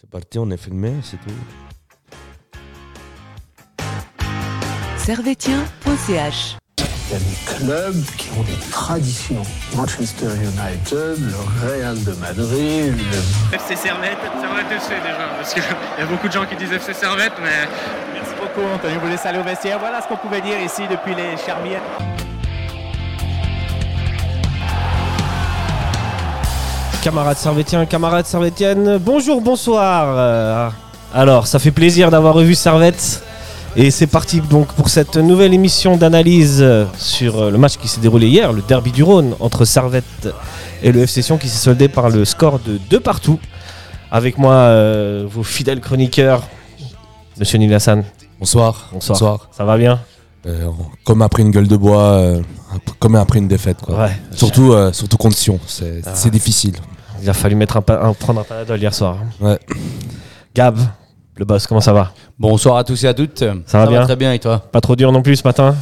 C'est parti, on est filmé, c'est tout. servetien.ch Il y a des clubs qui ont des traditions. Manchester United, le Real de Madrid, le FC Servette, Servette FC déjà, parce qu'il y a beaucoup de gens qui disent FC Servette, mais Merci beaucoup, Anthony. Vous laisse aller au vestiaire. Voilà ce qu'on pouvait dire ici depuis les Charmières. Camarades servétiens, camarades servétiennes, bonjour, bonsoir. Alors, ça fait plaisir d'avoir revu Servette. Et c'est parti donc pour cette nouvelle émission d'analyse sur euh, le match qui s'est déroulé hier, le derby du Rhône entre Servette et le FC Sion qui s'est soldé par le score de 2 partout. Avec moi, euh, vos fidèles chroniqueurs, Monsieur Nilassan. Bonsoir. Bonsoir. Ça va bien? Euh, comme après une gueule de bois, euh, comme après une défaite. Quoi. Ouais. Surtout, euh, surtout contre Sion, c'est Ah. difficile. Il a fallu mettre un, prendre un panadol hier soir. Ouais. Gab, le boss, comment ça va? Bonsoir à tous et à toutes. Ça va bien? Très bien et toi? Pas trop dur non plus ce matin?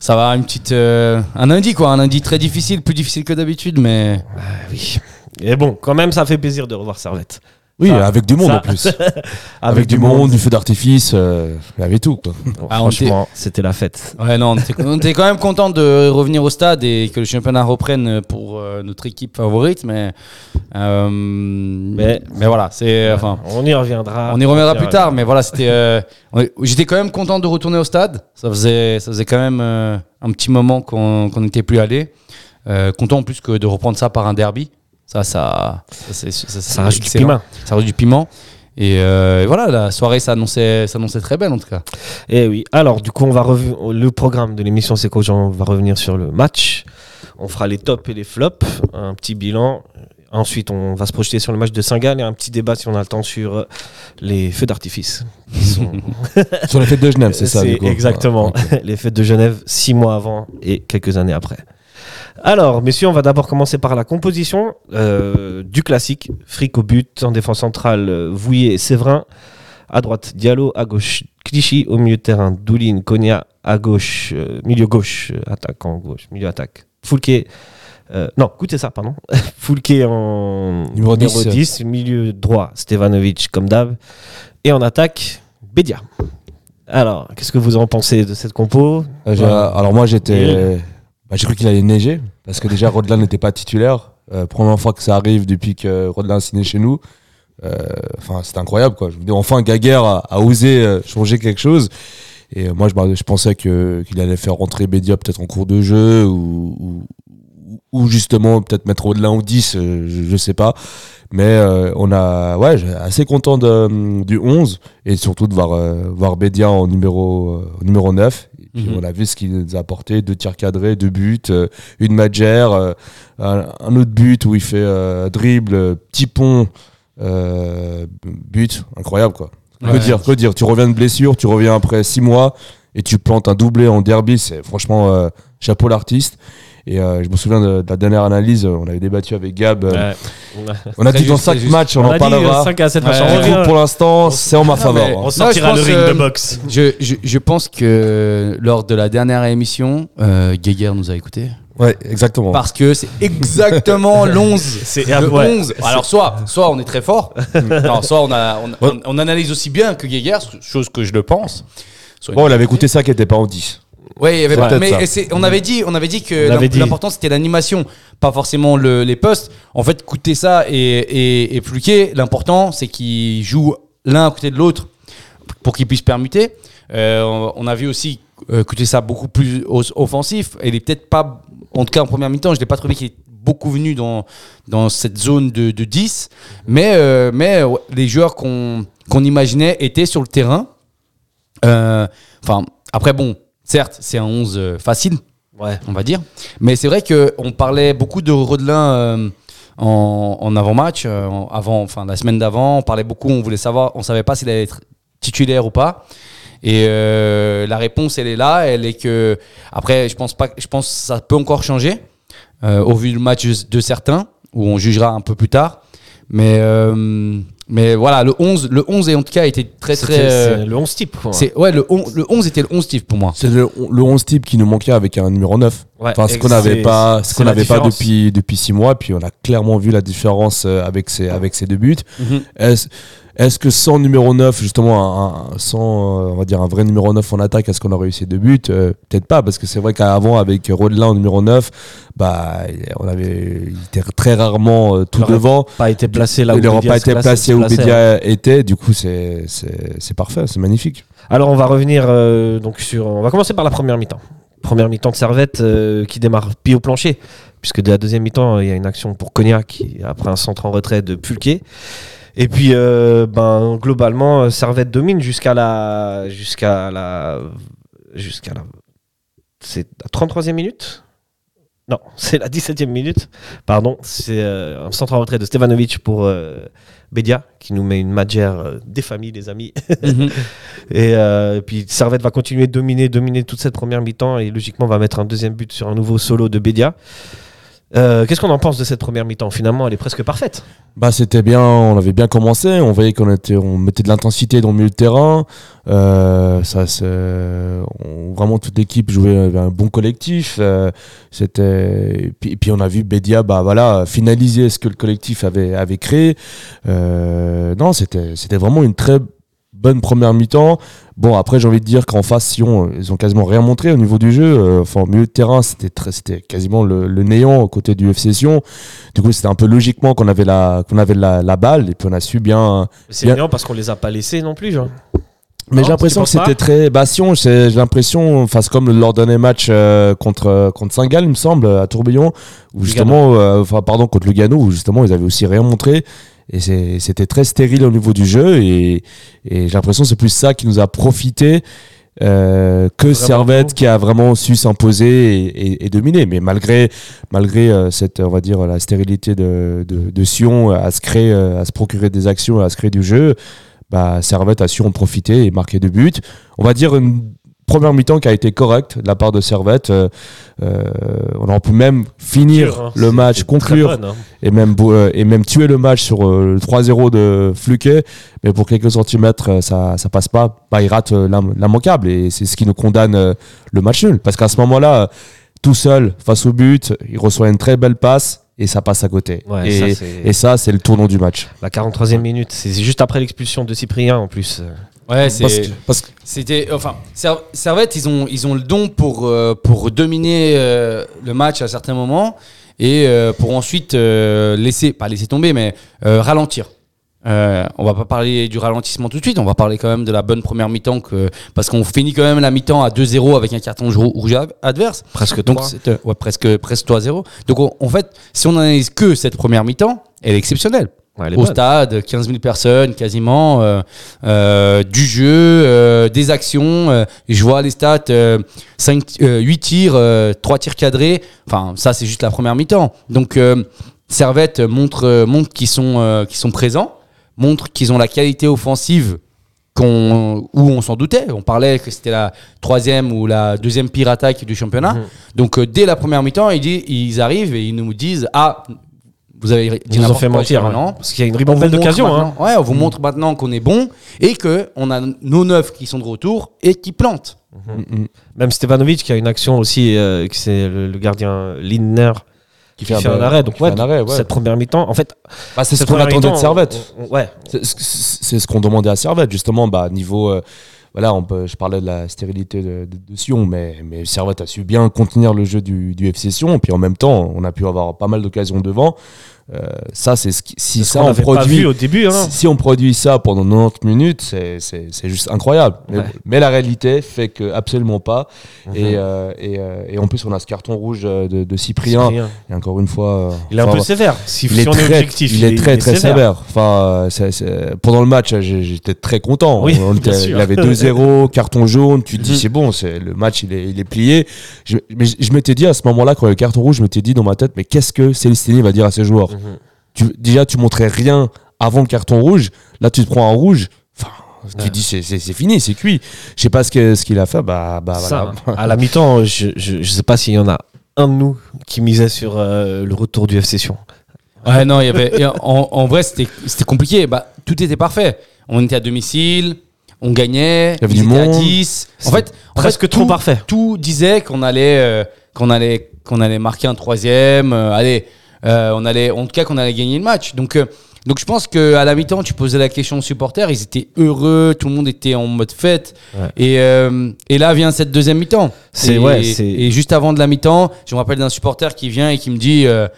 Ça va une petite euh, un lundi quoi, un lundi très difficile, plus difficile que d'habitude mais Oui. Et bon, quand même, ça fait plaisir de revoir Servette. Oui, Ça- avec du monde ça- en plus. avec, du monde, du feu d'artifice, euh, il y avait tout. Quoi. Ah, franchement, c'était la fête. ouais non, on était, quand même content de revenir au stade et que le championnat reprenne pour euh, notre équipe favorite mais euh, mais mais voilà, c'est enfin On y reviendra. on y reviendra plus tard mais voilà, c'était euh, j'étais quand même content de retourner au stade. Ça faisait ça faisait quand même euh, un petit moment qu'on qu'on n'était plus allé. Euh, content en plus que de reprendre ça par un derby. Ça ça ça, rajoute du piment. ça rajoute du piment. Et, euh, voilà, la soirée s'annonçait, très belle en tout cas. Et oui. Alors, du coup, on va. Le programme de l'émission, c'est qu'aujourd'hui, on va revenir sur le match. On fera les tops et les flops, un petit bilan. Ensuite, on va se projeter sur le match de Saint-Gall et un petit débat, si on a le temps, sur euh, les feux d'artifice. sont- Sur les fêtes de Genève, c'est ça. du coup. Exactement. Ok. les fêtes de Genève, six mois avant et quelques années après. Alors, messieurs, on va d'abord commencer par la composition euh, du classique. Fric au but, en défense centrale, euh, Vouillet et Séverin. À droite, Diallo. À gauche, Clichy. Au milieu de terrain, Doulin, Konya. À gauche, euh, milieu gauche, euh, attaquant gauche, milieu attaque. Foulquet. euh, non, écoutez ça, pardon. Foulquet en Numéro 10. 10, milieu droit, Stevanovic comme d'hab. Et en attaque, Bédia. Alors, qu'est-ce que vous en pensez de cette compo? Euh, Ouais. Alors moi j'étais, bah, j'ai cru qu'il allait neiger parce que déjà Rodelin n'était pas titulaire. Euh, première fois que ça arrive depuis que Rodelin a signé chez nous. Euh, Enfin c'était incroyable quoi. Je enfin Gaguerre a, osé euh, changer quelque chose. Et moi je, pensais que qu'il allait faire rentrer Bédia peut-être en cours de jeu ou, ou, ou justement peut-être mettre Rodelin au 10, euh, je, je sais pas. Mais on a ouais assez content du 11 et surtout de voir voir Bédia en numéro numéro 9 et puis Mhm. on a vu ce qu'il nous a apporté deux tirs cadrés deux buts euh, une magère euh, un, un autre but où il fait euh, dribble petit pont but incroyable quoi. Que dire que dire? Tu reviens de blessure tu reviens après six mois et tu plantes un doublé en derby c'est franchement chapeau l'artiste et euh, je me souviens de, de la dernière analyse on avait débattu avec Gab euh, on a dit dans juste, cinq très juste. matchs on, On en a dit parlera 5 à 7 Ouais. matchs. Coup, pour l'instant, c'est en ma faveur. On sortira Non, le ring de euh, boxe. Je, je, je pense que lors de la dernière émission, euh, Guéguerre nous a écoutés. Ouais, exactement. Parce que c'est exactement l'11. C'est Le ouais. 11. Alors, soit, soit on est très fort, non, soit on, a, on, on- on analyse aussi bien que Guéguerre, chose que je le pense. Soit- Bon, on avait écouté ça qui était pas en 10. Ouais, il y avait C'est pas- peut-être mais c'est- on avait dit, on avait dit que On avait l'im- dit. l'important c'était l'animation, pas forcément le- les postes. En fait, écouter ça et, et, et Fluquet, l'important c'est qu'ils jouent l'un à côté de l'autre pour qu'ils puissent permuter. Euh, on, on a vu aussi euh, écouter ça beaucoup plus os- offensif. Et il est peut-être pas, en tout cas en première mi-temps, je l'ai pas trouvé qu'il est beaucoup venu dans, dans cette zone de, de 10. Mais, euh, mais ouais, les joueurs qu'on qu'on imaginait étaient sur le terrain. Euh, Enfin, après, bon, certes, c'est un 11 euh, facile, Ouais. on va dire. Mais c'est vrai qu'on parlait beaucoup de Rodelin euh, en, en avant-match, euh, avant, enfin, la semaine d'avant. On parlait beaucoup, on voulait savoir, on savait pas s'il allait être titulaire ou pas. Et euh, la réponse, elle est là. Elle est que, après, je pense pas, je pense que ça peut encore changer euh, au vu du match de certains, où on jugera un peu plus tard. Mais, euh, mais voilà, le 11, le 11 et en tout cas, été très, très. C'était- euh, c'est le 11 type. quoi. c'est ouais le 11, le 11 était le 11 type pour moi. C'est le, le 11 type qui nous manquait avec un numéro 9. Ouais, Enfin, ce qu'on n'avait pas, ce qu'on n'avait pas depuis depuis six mois. Puis on a clairement vu la différence euh, avec ces avec ces deux buts. Mhm. Est-ce est-ce que sans numéro 9, justement, un, un- sans euh, on va dire un vrai numéro 9 en attaque, est-ce qu'on aurait eu ces deux buts? Euh, Peut-être pas, parce que c'est vrai qu'avant avec Rodelin en numéro 9, bah on avait il était très rarement euh, tout Il devant. Pas été placé là où il n'aura Bédia pas été placé où plaçait, hein. Bédia était. Du coup, c'est parfait, c'est magnifique. Alors on va revenir donc sur. On va commencer par la première mi-temps. Première mi-temps de Servette qui démarre pied au plancher, puisque de la deuxième mi-temps il y a une action pour Cognac après un centre en retrait de Pulquet. Et puis euh, ben globalement Servette domine jusqu'à la jusqu'à la jusqu'à la c'est la 33e minute? Non, c'est la 17e minute. Pardon, c'est euh, un centre en retrait de Stevanovic pour euh, Bedia qui nous met une magère euh, des familles, les amis. Mhm. Et euh, puis Servette va continuer de dominer, dominer toute cette première mi-temps et logiquement va mettre un deuxième but sur un nouveau solo de Bédia. Euh, Qu'est-ce qu'on en pense de cette première mi-temps Finalement, elle est presque parfaite. Bah c'était bien, on avait bien commencé, on voyait qu'on était, on mettait de l'intensité dans le milieu de terrain. Euh, ça, on- vraiment toute l'équipe jouait un bon collectif. euh, c'était, et puis, et puis on a vu Bédia, bah voilà, finaliser ce que le collectif avait avait créé. Euh, non, c'était, c'était vraiment une très bonne première mi-temps. Bon, après, j'ai envie de dire qu'en face, Sion, ils ont quasiment rien montré au niveau du jeu. Euh, Enfin, au milieu de terrain, c'était très, c'était quasiment le, le néant aux côtés du FC Sion. Du coup, c'était un peu logiquement qu'on avait la, qu'on avait la, la balle et puis on a su bien. C'est Bien. bien parce qu'on les a pas laissés non plus. Genre. Mais j'ai l'impression que c'était très. Sion, j'ai j'ai l'impression, enfin, comme leur dernier match euh, contre, contre Saint-Gall, il me semble, à Tourbillon, où justement, euh, enfin, pardon, contre Lugano, où justement, ils avaient aussi rien montré. Et c'était très stérile au niveau du jeu. Et, et j'ai l'impression que c'est plus ça qui nous a profité euh, que Vraiment Servette qui a vraiment su s'imposer et, et- et dominer. Mais malgré, malgré euh, cette, on va dire, la stérilité de, de, de Sion à se créer, euh, à se procurer des actions, à se créer du jeu, bah, Servette a su en profiter et marquer deux buts. On va dire une première mi-temps qui a été correcte de la part de Servette. Euh, euh, on aurait pu même finir hein. le match, conclure bonne, hein. et même, euh, et même tuer le match sur le 3-0 de Fluquet. Mais pour quelques centimètres, ça, ça passe pas. Bah, il rate l'im- l'immanquable et c'est ce qui nous condamne le match nul. Parce qu'à ce moment-là, tout seul, face au but, il reçoit une très belle passe et ça passe à côté. Ouais, et, ça, c'est- et ça, c'est le tournant du match. La 43e minute, c'est juste après l'expulsion de Cyprien en plus. Ouais, Parce c'est. que- parce que C'était enfin Ser- Servette ils ont ils ont le don pour euh, pour dominer euh, le match à certains moments et euh, pour ensuite laisser pas laisser tomber mais ralentir. Euh, on va pas parler du ralentissement tout de suite, on va parler quand même de la bonne première mi-temps que parce qu'on finit quand même la mi-temps à 2-0 avec un carton rouge ad- adverse. Presque Donc ouais, presque presque 3-0. Donc on- en fait, si on analyse que cette première mi-temps, elle est exceptionnelle Ouais, au stade, 15 000 personnes quasiment, euh, euh, du jeu, euh, des actions. je vois les stats, euh, 5, 8 tirs, euh, 3 tirs cadrés. Enfin, ça, c'est juste la première mi-temps. Donc, Servette montre, montre qu'ils sont, présents, montre qu'ils ont la qualité offensive où on s'en doutait. On parlait que c'était la troisième ou la deuxième pire attaque du championnat. Mhm. Donc, euh, dès la première mi-temps, ils, ils arrivent et ils nous disent Ah, vous avez dit ont n'importe fait mentir. jusqu'à hein. Parce qu'il y a une ribambelle vous d'occasions. Hein. Ouais, on vous montre maintenant qu'on est bon et que on a nos neufs qui sont de retour et qui plantent. Mm, Même Stevanovic qui a une action aussi, euh, c'est le, le gardien Lindner qui fait, un arrêt. Donc, ouais, un arrêt, ouais. cette première mi-temps, en fait, Bah, c'est ce qu'on attendait de Servette. on- on- ouais, C'est ce- qu'on demandait à Servette, justement, bah, niveau. euh, voilà, on peut, je parlais de la stérilité de, de- de Sion, mais, mais Servette a su bien contenir le jeu du, du FC Sion, et puis en même temps, on a pu avoir pas mal d'occasions devant. Euh, ça, c'est ce qui, si ça on produit. vu au début. Hein. Si, si on produit ça pendant 90 minutes, c'est- c'est c'est juste incroyable. Mais, Ouais. mais la réalité fait que absolument pas. Mhm. Et, euh, et, euh, et en plus, on a ce carton rouge euh, de, de Cyprien. Cyprien. Et encore une fois, euh, Il est un peu sévère. Si, il est on très, est objectif, il est très très sévère. Enfin, c'est- c'est- pendant le match, j'étais très content. Oui, On était- il avait 2-0, carton jaune. Tu te dis Mhm. c'est bon, c'est le match, il est, il est plié. Je, mais je, je m'étais dit à ce moment-là, quand le carton rouge, je m'étais dit dans ma tête, mais qu'est-ce que Célestini va dire à ses joueurs? Mhm. tu, Déjà, tu montrais rien avant le carton rouge. Là, tu te prends un rouge. Enfin, tu Ouais. dis c'est fini, c'est cuit. Je sais pas ce qu'il a fait. Bah, bah Ça, voilà. à la mi-temps, je, je, je sais pas s'il y en a un de nous qui misait sur euh, le retour du FC Sion. Ouais, non, il y avait. en, en vrai, c'était compliqué. Bah, tout était parfait. On était à domicile, on gagnait, Il y avait du étaient à monde. 10. En fait, en Presque fait, trop tout, parfait. Tout disait qu'on allait. euh, qu'on allait, qu'on allait marquer un troisième. euh, allez, euh, on allait, en tout cas, qu'on allait gagner le match. Donc, euh, donc je pense qu'à la mi-temps, tu posais la question aux supporters, ils étaient heureux, tout le monde était en mode fête. Ouais. Et, euh, et là vient cette deuxième mi-temps. C'est- et, ouais, c'est- et juste avant de la mi-temps, je me rappelle d'un supporter qui vient et qui me dit euh,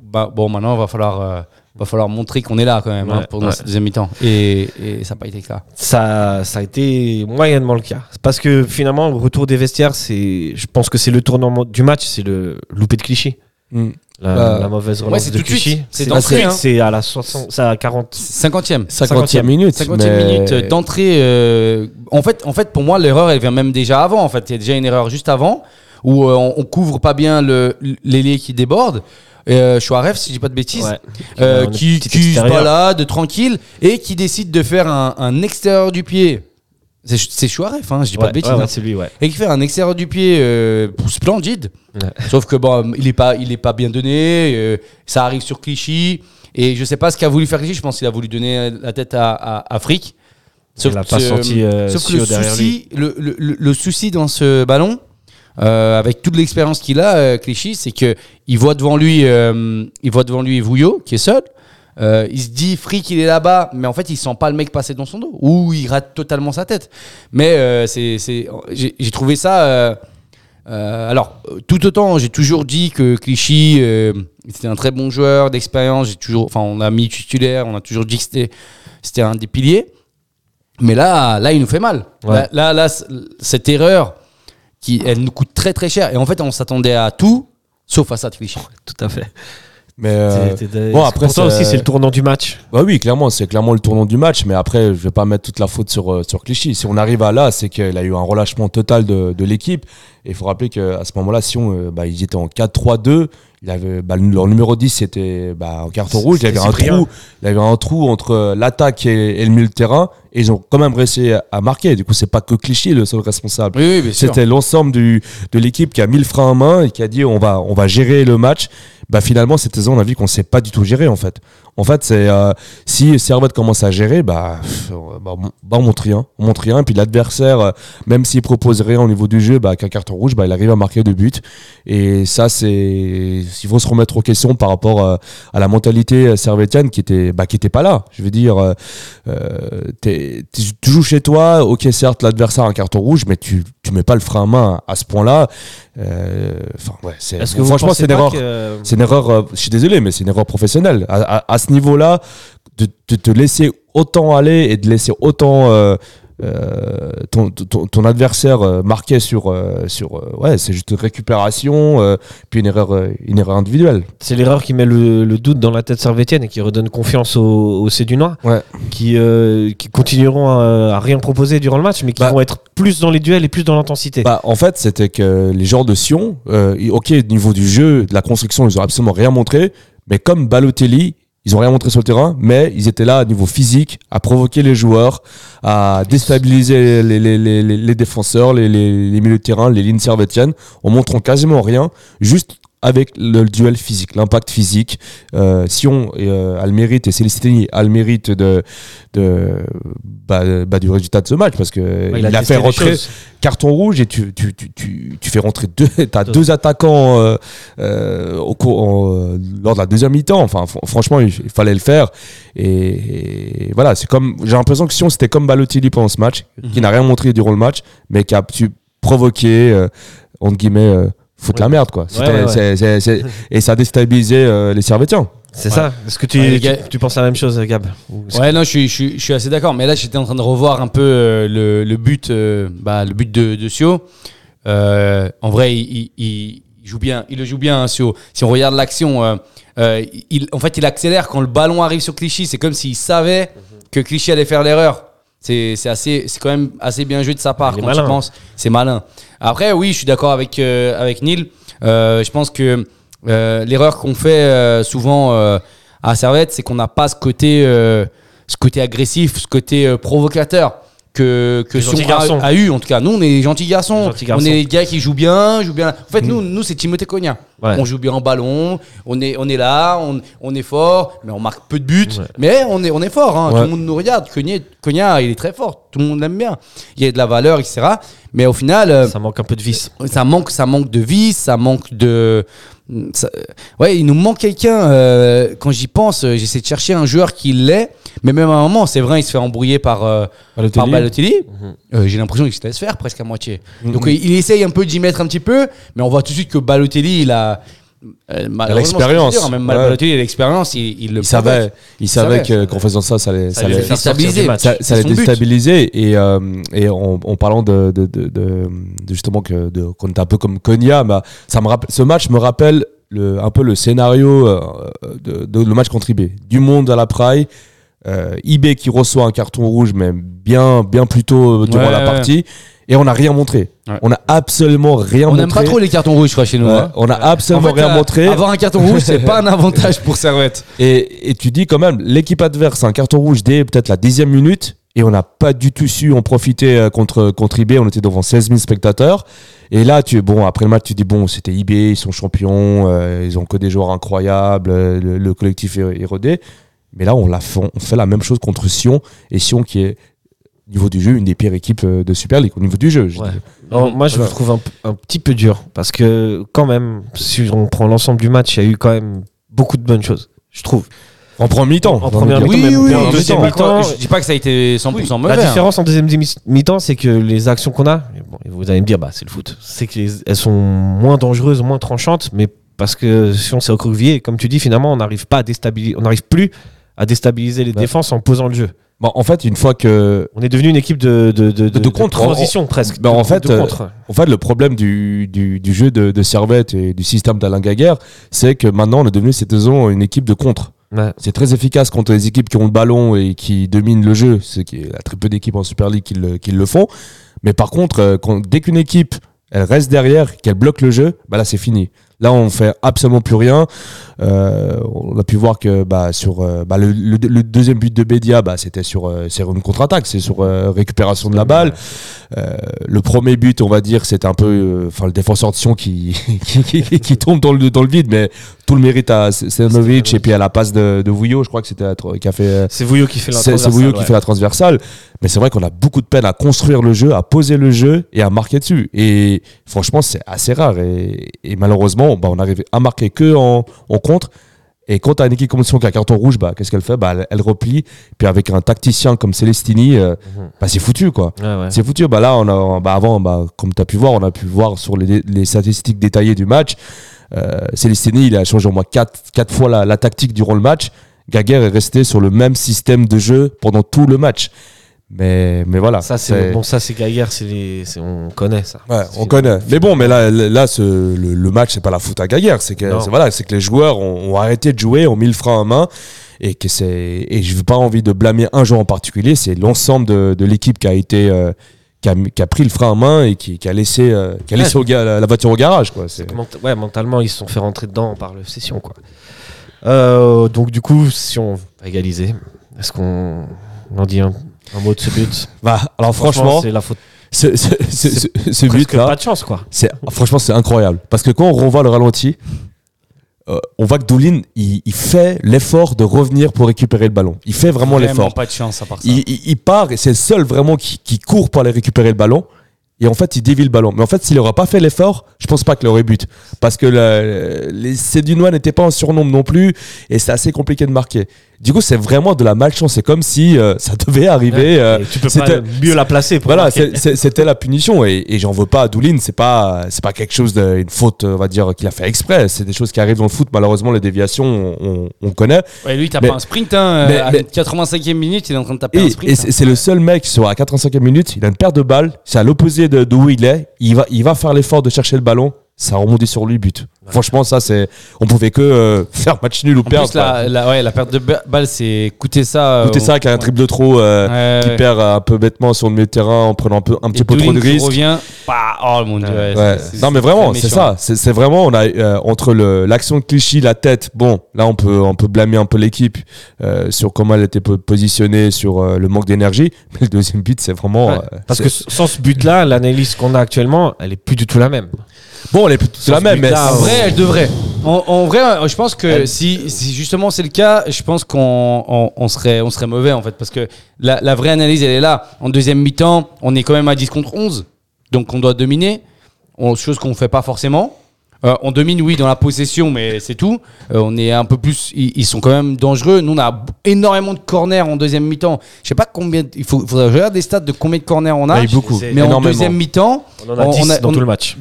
bah, Bon, maintenant, va falloir, euh, va falloir montrer qu'on est là quand même hein, Ouais, pendant ouais. cette deuxième mi-temps. Et, et ça n'a pas été le cas. Ça, ça a été moyennement le cas. Parce que finalement, le retour des vestiaires, c'est, je pense que c'est le tournant du match, c'est le loupé de Clichy. Mm. La, Bah, la mauvaise ouais, relance c'est de tout de suite. Clichy. C'est d'entrée, c'est- hein. à la 60, c'est à 40. 50e. 50e minute. 50e mais- minute euh, d'entrée. euh, en, fait, en fait, pour moi, l'erreur, elle vient même déjà avant. En fait, il y a déjà une erreur juste avant où euh, on, on couvre pas bien le- l'ailier qui déborde. Euh, Chouareff, si je dis pas de bêtises, Ouais. euh, qui, qui se balade tranquille et qui décide de faire un, un extérieur du pied. C'est Chouareff, hein, je dis pas Ouais, de bêtises. ouais, hein. c'est lui, ouais. Et qui fait un extérieur du pied euh, splendide. Sauf que bon, il est pas, il est pas bien donné. euh, ça arrive sur Clichy. Et je sais pas ce qu'a voulu faire Clichy. Je pense qu'il a voulu donner la tête à, à, à Frick. Il a pas que- senti, euh, sauf que le souci, le, le- le- le souci dans ce ballon, avec toute l'expérience qu'il a, Clichy, c'est que il voit devant lui, il voit devant lui Vouillot qui est seul. Euh, il se dit Frick il est là-bas, mais en fait il sent pas le mec passer dans son dos ou il rate totalement sa tête. Mais euh, c'est, c'est, j'ai, trouvé ça. euh, euh, alors, tout autant, j'ai toujours dit que Clichy c'était un très bon joueur d'expérience. J'ai toujours, enfin, on a mis titulaire, on a toujours dit que c'était, c'était un des piliers. Mais là, là, il nous fait mal. Ouais. Là, là, cette erreur, qui, elle nous coûte très très cher. Et en fait, on s'attendait à tout, sauf à ça de Clichy. Tout à fait. Mais euh, bon, après, c'est- aussi, c'est le tournant du match. Bah oui, clairement, c'est clairement le tournant du match, mais après, je vais pas mettre toute la faute sur, euh, sur Clichy. Si on arrive à là, c'est qu'il a eu un relâchement total de, de l'équipe. Et il faut rappeler qu'à ce moment-là, Sion, euh, bah, ils étaient en 4-3-2. Il avait, bah, le- leur numéro 10, c'était bah, en carton rouge. Il y avait un trou, il y avait un trou entre euh, l'attaque et, et le milieu de terrain. Et ils ont quand même réussi à, marquer. Du coup, c'est pas que Clichy le seul responsable. Oui, oui. C'était l'ensemble de l'équipe qui a mis le frein à main et qui a dit on va, on va gérer le match. Bah finalement cette saison on a vu qu'on sait pas du tout gérer en fait. En fait c'est euh, si Servette commence à gérer bah, bah, on- bah, on montre rien, on montre rien. Puis l'adversaire euh, même s'il propose rien au niveau du jeu bah qu'un carton rouge bah il arrive à marquer deux buts. Et ça c'est il faut se remettre aux questions par rapport euh, à la mentalité servétienne qui était bah qui était pas là. Je veux dire euh, euh, tu joues chez toi, ok certes l'adversaire a un carton rouge, mais tu, tu mets pas le frein à main à ce point-là. Euh, Enfin ouais, c'est bon, franchement c'est une que- une erreur. euh, je suis désolé, mais c'est une erreur professionnelle. À, à- à ce niveau-là, de, de te laisser autant aller et de laisser autant euh, ton, ton, ton adversaire euh, marquer sur euh, sur ouais, c'est juste une récupération, euh, puis une erreur une erreur individuelle. C'est l'erreur qui met le, le doute dans la tête servétienne et qui redonne confiance aux, aux Cédunois, Ouais. qui, euh, qui continueront à, à rien proposer durant le match, mais qui Bah. vont être plus dans les duels et plus dans l'intensité. Bah, en fait, c'était que les joueurs de Sion, ok, au niveau du jeu, de la construction, ils ont absolument rien montré. Mais comme Balotelli, ils ont rien montré sur le terrain, mais ils étaient là au niveau physique, à provoquer les joueurs, à déstabiliser les, défenseurs, les milieux de terrain, les lignes servétiennes, en montrant quasiment rien, juste avec le, duel physique, l'impact physique. Euh, Sion euh, a le mérite, et Célestini a le mérite de, de, bah, bah, du résultat de ce match, parce que Ouais, il, a, fait rentrer carton rouge et tu, tu, tu, tu, tu fais rentrer deux, t'as Deux. attaquants euh, euh, au cours, en, euh, lors de la deuxième mi-temps. Enfin, fr- franchement, il, il fallait le faire. Et, et voilà, c'est comme, j'ai l'impression que Sion, c'était comme Balotelli pendant ce match, qui n'a rien montré durant le match, mais qui a pu provoquer, euh, entre guillemets, euh, foutre Ouais. la merde, quoi. Ouais, et ça a déstabilisé euh, les Servétiens. C'est ça Est-ce que tu, tu, penses la même chose, Gab Ouais, non, je suis, je suis, je suis assez d'accord. Mais là, j'étais en train de revoir un peu euh, le, le but, euh, bah, le but de, de Sio. Euh, en vrai, il, il- il joue bien. Il le joue bien, hein, Sio. Si on regarde l'action, euh, euh, il, en fait, il accélère quand le ballon arrive sur Clichy. C'est comme s'il savait que Clichy allait faire l'erreur. C'est c'est assez, c'est quand même assez bien joué de sa part quand malin. tu penses. C'est malin. Après, oui, je suis d'accord avec euh, avec Neil. Euh, je pense que euh, l'erreur qu'on fait euh, souvent euh, à Servette, c'est qu'on n'a pas ce côté, euh, ce côté agressif, ce côté provocateur que, que garçons. a, a eu. En tout cas, nous, on est des gentils garçons. Les gentils garçons. On est les gars qui jouent bien, jouent bien. En fait, nous, nous c'est Timothée Cogna. Ouais. On joue bien en ballon, on est, on est là, on, on est fort, mais on marque peu de buts. Ouais. Mais on est, on est fort, hein. Ouais. tout le monde nous regarde. Cognac, Cognac, il est très fort, tout le monde l'aime bien. Il y a de la valeur, etc. Mais au final, euh, Ça manque un peu de vis. ça manque ça manque de vie ça manque de ça- ouais il nous manque quelqu'un euh, quand j'y pense euh, j'essaie de chercher un joueur qui l'est mais même à un moment c'est vrai il se fait embrouiller par euh, Balotelli. par Balotelli Mhm. Euh, j'ai l'impression qu'il se laisse faire presque à moitié donc euh, il essaye un peu d'y mettre un petit peu mais on voit tout de suite que Balotelli il a euh, l'expérience. hein, même Ouais. Balotelli l'expérience il, il le Il savait, il savait savait. que- qu'en faisant ça, ça allait, Ça ça allait déstabiliser. ça, allait déstabiliser et, euh, et en, en parlant de, de, de, de- de- justement que qu'on était un peu comme Konya, bah, ça me rappelle, ce match me rappelle le, un peu le scénario euh, de, de- le match contre IB. Du monde à la praille, euh, IB qui reçoit un carton rouge, mais bien, bien plus tôt durant Ouais, la ouais. partie, et on n'a rien montré. Ouais. On n'a absolument rien on montré. n'aime pas trop les cartons rouges je crois chez nous hein. on n'a absolument En fait, rien euh, montré. avoir un carton rouge c'est pas un avantage pour Servette Et, et tu dis quand même, l'équipe adverse a un carton rouge dès peut-être la dixième minute. Et on n'a pas du tout su en profiter euh, contre, contre IB. On était devant 16 000 spectateurs. Et là, tu, bon, après le match, tu dis, bon, c'était IB, ils sont champions, euh, ils ont que des joueurs incroyables, euh, le, le collectif est, est rodé. Mais là, on, l'a fait, on fait la même chose contre Sion. Et Sion, qui est, au niveau du jeu, une des pires équipes euh, de Super League, au niveau du jeu. je Ouais. dis. Non, moi, je Voilà. trouve un, petit peu dur parce que, quand même, si on prend l'ensemble du match, il y a eu quand même beaucoup de bonnes choses, je trouve. En premier mi-temps. En première mi-temps, oui oui en je dis deuxième pas mi-temps, que- je dis pas que ça a été 100% mauvais La hein. différence en deuxième demi- mi-temps, c'est que les actions qu'on a, bon, vous allez me dire, bah, c'est le foot, c'est qu'elles sont moins dangereuses, moins tranchantes, mais parce que si on s'est recroquevillé, comme tu dis, finalement, on n'arrive pas à déstabiliser, on n'arrive plus à déstabiliser les défenses en posant le jeu. Bon, en fait, une fois que On est devenu une équipe de, de, de, De contre. transition presque. De, en fait, de euh, contre. En fait, le problème du, du, du jeu de, de Servette et du système d'Alain Gaguerre, c'est que maintenant, on est devenu cette saison une équipe de contre. Ouais. C'est très efficace contre les équipes qui ont le ballon et qui dominent le jeu. C'est qu'il y a très peu d'équipes en Super League qui le, qui le font. Mais par contre, euh, quand- dès qu'une équipe elle reste derrière, qu'elle bloque le jeu, bah là c'est fini. Là on fait absolument plus rien. Euh, on a pu voir que bah, sur euh, bah, le, le- le deuxième but de Bédia, bah, c'était sur, euh, une contre-attaque, c'est sur euh, récupération de la balle. Euh, le premier but, on va dire, c'est un peu, euh, enfin le défenseur de Sion qui, qui, qui- qui tombe dans le, dans le vide, mais tout le mérite à Stanovic et puis à la passe de, de Vouillot, je crois que c'était qui a fait. euh, C'est Vouillot qui la c'est fait la transversale. Mais c'est vrai qu'on a beaucoup de peine à construire le jeu, à poser le jeu et à marquer dessus. Et franchement, c'est assez rare. Et, et malheureusement, bah, on arrive à marquer que en, en contre. Et quand tu as une équipe comme qui a un carton rouge, bah, qu'est-ce qu'elle fait bah, elle, elle replie. Puis avec un tacticien comme Celestini, euh, Mhm. bah, c'est foutu. quoi. Ouais. C'est foutu. Bah là, on a, bah avant, bah, comme tu as pu voir, on a pu voir sur les, les statistiques détaillées du match. Euh, Celestini, il a changé au moins 4 quatre, fois la, la tactique durant le match. Gaguerre est resté sur le même système de jeu pendant tout le match. Mais, mais voilà. Ça, c'est bon, ça, c'est Gaillard, on connaît ça. Ouais, on connaît. Mais bon, mais là, là ce, le, le match, c'est pas la faute à Gaguerre. C'est que, voilà, c'est que les joueurs ont, ont arrêté de jouer, ont mis le frein à main. Et que c'est, et je n'ai pas envie de blâmer un joueur en particulier. C'est l'ensemble de, de l'équipe qui a été, euh, qui, a, qui a pris le frein à main et qui, qui a laissé, euh, qui a laissé au ga- la, la voiture au garage, quoi. C'est, Ment- ouais, mentalement, ils se sont fait rentrer dedans par le session, quoi. Euh, donc, du coup, si on va égaliser, est-ce qu'on en dit un, un mot de ce but bah, alors franchement, c'est la faute. ce, ce, ce, ce- ce Presque but-là, pas de chance, quoi. C'est franchement c'est incroyable parce que quand on revoit le ralenti, euh, on voit que Doulin il, il fait l'effort de revenir pour récupérer le ballon. Il fait vraiment l'effort. pas de chance à part ça Il, il- il part et c'est le seul vraiment qui, qui court pour aller récupérer le ballon. Et en fait, il dévie le ballon. Mais en fait, s'il n'aurait pas fait l'effort, je pense pas qu'il aurait but. Parce que la- les Cédunois n'étaient pas en surnombre non plus. Et c'est assez compliqué de marquer. Du coup, c'est vraiment de la malchance. C'est comme si euh, ça devait arriver. euh, tu peux pas mieux la placer pour voilà, c'était la punition et, et j'en veux pas à Doulin. C'est pas, c'est pas quelque chose de, une faute, on va dire, qu'il a fait exprès. C'est des choses qui arrivent dans le foot. Malheureusement, les déviations, on, on- on connaît. Ouais, lui, il tape Mais- un sprint. Hein, mais- à la mais- 85e minute, il est en train de taper Et, un sprint. et hein. c'est le seul mec sur la 85e minute. Il a une paire de balles. C'est à l'opposé de, de où il est. Il va, il va faire l'effort de chercher le ballon. Ça remonte sur lui, but. Franchement, ça, c'est, on pouvait que euh, faire match nul ou En perdre. plus, la, la, ouais, la perte de ba- balle, c'est coûter ça. Euh, ça, avec un triple de trop, euh, Ouais, qui ouais. perd un peu bêtement sur le milieu de terrain en prenant un, peu, un petit Et peu trop de risques. revient. Bah, oh mon dieu. non mais vraiment, c'est ça. C'est vraiment on a euh, entre l'action de Clichy, la tête. Bon, là on peut on peut blâmer un peu l'équipe euh, sur comment elle était po- positionnée, sur euh, le manque d'énergie. Mais le deuxième but, c'est vraiment. Ouais. euh, Parce que sans ce but-là, l'analyse qu'on a actuellement, elle est plus du tout la même. Bon, elle est plutôt la même, mais En vrai, elle devrait. En, en vrai, euh, je pense que si, si justement c'est le cas, je pense qu'on on, on serait, on serait mauvais en fait. Parce que la, la vraie analyse, elle est là. En deuxième mi-temps, on est quand même à 10 contre 11. Donc on doit dominer. On, chose qu'on ne fait pas forcément. Euh, on domine, oui, dans la possession, mais c'est tout. Euh, on est un peu plus. Ils, ils sont quand même dangereux. Nous, on a énormément de corners en deuxième mi-temps. Je sais pas combien. Il faut, faudrait que je regarde des stats de combien de corners on a. il y a eu beaucoup. Mais en deuxième mi-temps, On en a on- 10 on a- dans on- tout le match.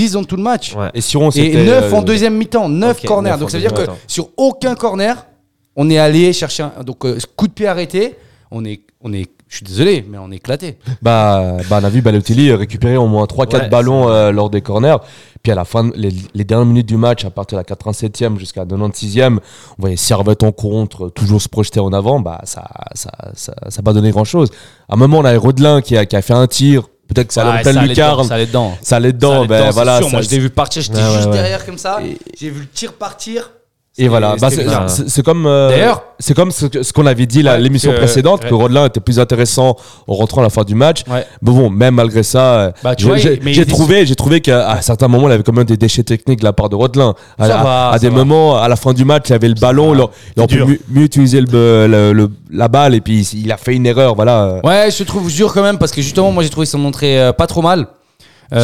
10 dans tout le match. Ouais. Et c'était. 9 en euh, deuxième mi-temps, 9 Ok, corners. 9 Donc en ça veut dire que sur aucun corner, on est allé chercher un donc euh, coup de pied arrêté, on est on est je suis désolé mais on est éclaté. Bah, bah, on a vu Balotelli récupérer au moins 3-4 Ouais, ballons euh, lors des corners. Puis à la fin, les, les dernières minutes du match, à partir de la 87e jusqu'à la 96e, on voyait Servette en contre, toujours se projeter en avant. Bah, ça ça, ça, ça a pas donné grand chose. À un moment, on a Rodelin qui a, qui a fait un tir. Peut-être que ça allait en pleine lucarne. ça allait dedans. Ça allait dedans. ben voilà. Moi je l'ai vu partir, j'étais juste derrière comme ça. J'ai vu le tir partir. Et voilà, bah, c'est comme, euh, D'ailleurs- c'est comme ce, qu'on avait dit Ouais, l'émission que- précédente, que. Rodelin était plus intéressant en rentrant à la fin du match. Ouais. Mais bon, même malgré ça, euh, Bah, tu j'ai- vois, j'ai mais j'ai il- trouvé, j'ai trouvé qu'à certains moments, il avait quand même des déchets techniques de la part de Rodelin. À, va, à des va. moments, à la fin du match, il avait le ballon, il aurait- pu mieux, mieux utiliser le, le- le- la balle et puis il a fait une erreur, voilà. Ouais, je trouve dur quand même parce que justement moi j'ai trouvé ça montrer euh, pas trop mal.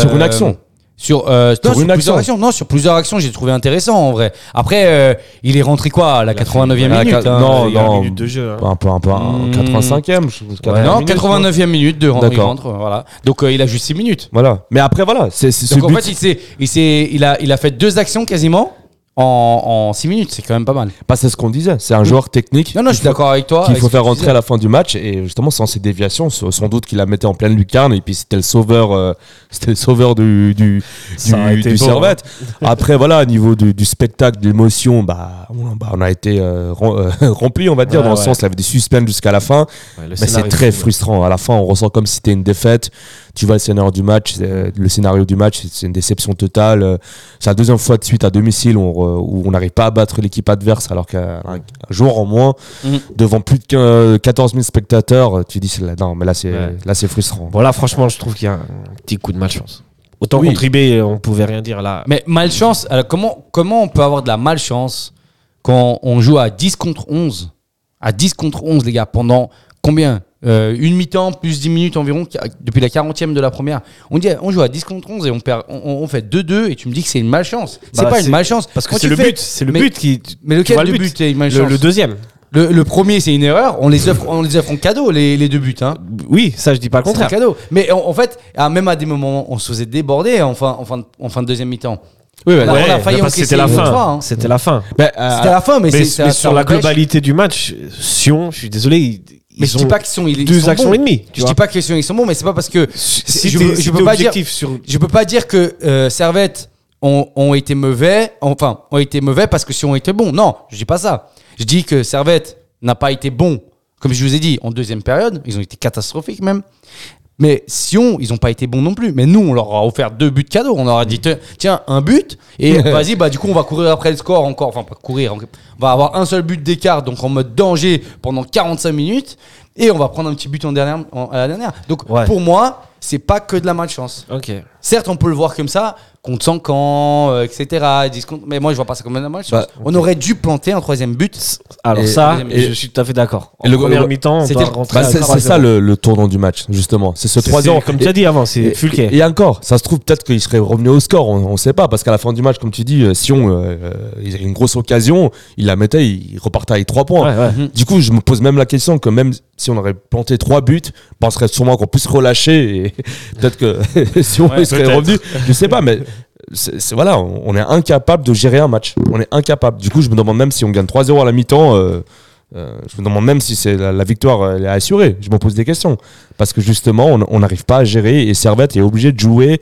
Sur une Euh, action. Sur, euh, Sur non, une plusieurs action. actions. Non, sur plusieurs actions, j'ai trouvé intéressant en vrai. Après, euh, il est rentré quoi à la 89e À la minute quat- hein. non, non. minute de jeu. hein. Un peu, un peu, un Hmm. 85e. je- Ouais. 80 Non, minutes, 89e minute de rentre, voilà. Donc euh, il a juste 6 minutes. Voilà. Mais après, voilà. C'est c'est ce Donc en but. fait, il, s'est- il, s'est- il, a, il a fait deux actions quasiment en 6 minutes. C'est quand même pas mal. Bah, c'est ce qu'on disait. C'est un joueur technique. Non, non, je qu'il suis faut- d'accord avec toi. qu'il faut faire rentrer à la fin du match et justement sans ces déviations sans doute qu'il la mettait en pleine lucarne et puis c'était le sauveur euh, c'était le sauveur du du, du, beau, Servette après voilà au niveau du, du spectacle de l'émotion bah, on, bah, on a été euh, rem- euh, rempli on va dire Ouais, dans le sens il y avait des suspens jusqu'à la fin Ouais, mais c'est très frustrant à la fin on ressent comme si c'était une défaite tu vois le scénario du match euh, le scénario du match c'est- une déception totale Euh, c'est la deuxième fois de suite à domicile où on re- où on n'arrive pas à battre l'équipe adverse alors qu'un un jour en moins Mhm. devant plus de 15 14 000 spectateurs tu dis c'est là- non mais là c'est Ouais. là c'est frustrant Bon là franchement je trouve qu'il y a un petit coup de malchance. Autant Oui. contribuer, on pouvait rien dire là. Mais malchance, alors comment, comment on peut avoir de la malchance quand on joue à 10 contre 11 À 10 contre 11, les gars, pendant combien? Euh, Une mi-temps, plus 10 minutes environ, depuis la 40e de la première. On dit, on joue à 10 contre 11 et on, perd, on, on fait 2-deux et tu me dis que c'est une malchance. C'est Bah, pas une malchance. Parce que c'est le fais- but, c'est le mais- but qui. Mais lequel le but? est une le, malchance? le deuxième. le, le premier, c'est une erreur. On les offre, on les offre en cadeau, les, les deux buts. Hein. Oui, ça je dis pas le C'est un contraire. cadeau. Mais en, en fait, ah, même à des moments, on se faisait déborder en fin, en fin, de, en fin de deuxième mi-temps. oui Là, on a Ouais, failli c'était la une autre fin. hein. C'était la fin. Ben, euh, C'était la fin, mais, Mais, mais sur la globalité du match, Sion, je suis désolé, Mais ils je dis pas qu'ils sont, ils, ils deux sont actions bons. et demie. Tu Je vois. dis pas que ils sont bons, mais c'est pas parce que si je, je peux pas dire, sur je peux pas dire que euh, Servette ont, ont été mauvais, enfin ont été mauvais parce que si ont été bons. Non, je dis pas ça. Je dis que Servette n'a pas été bon, comme je vous ai dit, en deuxième période. Ils ont été catastrophiques même. Mais Sion, ils ont pas été bons non plus. Mais nous, on leur a offert deux buts cadeaux. On leur a dit, tiens, tiens, un but. Et vas-y, bah, du coup, on va courir après le score encore. Enfin, pas courir. On va avoir un seul but d'écart, donc en mode danger pendant 45 minutes. Et on va prendre un petit but en dernière, en- à la dernière. Donc, Ouais. pour moi, c'est pas que de la malchance. Ok. Certes, on peut le voir comme ça, contre 100 camps, euh, etc. 10 contre- Mais moi, je vois pas ça comme de la malchance. Bah, On aurait dû planter un troisième but. Alors Et- ça, et- je suis tout à fait d'accord. En et le- première le- mi-temps, on c'était- doit rentrer bah, à c'est 3 c'est ça le, le tournant du match justement c'est ce C'est- 3 c'est Comme tu as dit avant, c'est Et- Fulquet. Et, et encore, ça se trouve peut-être qu'il serait revenu au score, on, on sait pas, parce qu'à la fin du match, comme tu dis, euh, Sion, euh, euh, ils avaient une grosse occasion, il la mettait, il repartait avec 3 points. Ouais, ouais. Mhm. Du coup, je me pose même la question que même si on aurait planté 3 buts, on serait sûrement encore plus relâché et peut-être que si on Ouais, serait revenu, je sais pas, mais c'est c'est- voilà, on, on est incapable de gérer un match. On est incapable. Du coup, je me demande même si on gagne 3-0 à la mi-temps. euh, euh, je me demande même si c'est la, la victoire elle est assurée. Je me pose des questions parce que justement, on n'arrive pas à gérer et Servette est obligé de jouer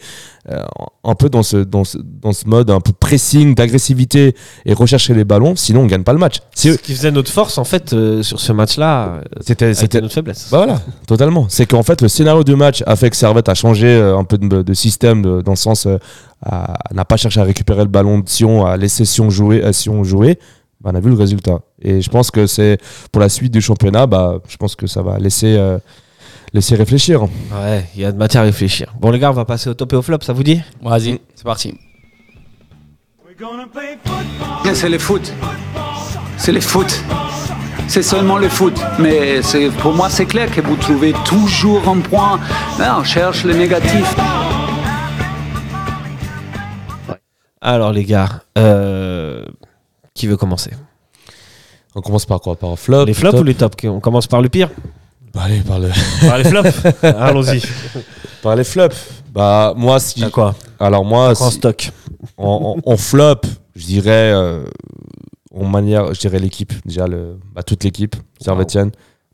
euh, un peu dans ce, dans ce dans ce mode un peu pressing, d'agressivité et rechercher les ballons. Sinon, on gagne pas le match. Ce qui faisait notre force, en fait, euh, sur ce match-là, euh, C'était notre faiblesse. bah voilà, totalement. C'est qu'en fait, le scénario du match a fait que Servette a changé euh, un peu de, de système, de- dans le sens, euh, n'a pas cherché à récupérer le ballon de Sion, à laisser Sion jouer, à Sion jouer. Bah, on a vu le résultat. Et je pense que c'est pour la suite du championnat, bah, je pense que ça va laisser, euh, laisser réfléchir. Ouais, il y a de matière à réfléchir. Bon, les gars, on va passer au top et au flop, ça vous dit? Vas-y, c'est parti. C'est le foot. C'est le foot. C'est seulement le foot. Mais c'est- pour moi, c'est clair que vous trouvez toujours un point. Non, on cherche le négatif. Alors les gars, euh, qui veut commencer? On commence par quoi? Par flop Les flops top ou les tops? On commence par le pire? Bah, Allez, par, le... Par les flops Allons-y. par les flops. Bah, moi, si. T'as quoi? Alors, moi, En si- stock. en, en- en flop, je dirais. euh, en manière, je dirais l'équipe. Déjà, le, bah, toute l'équipe, Servetienne.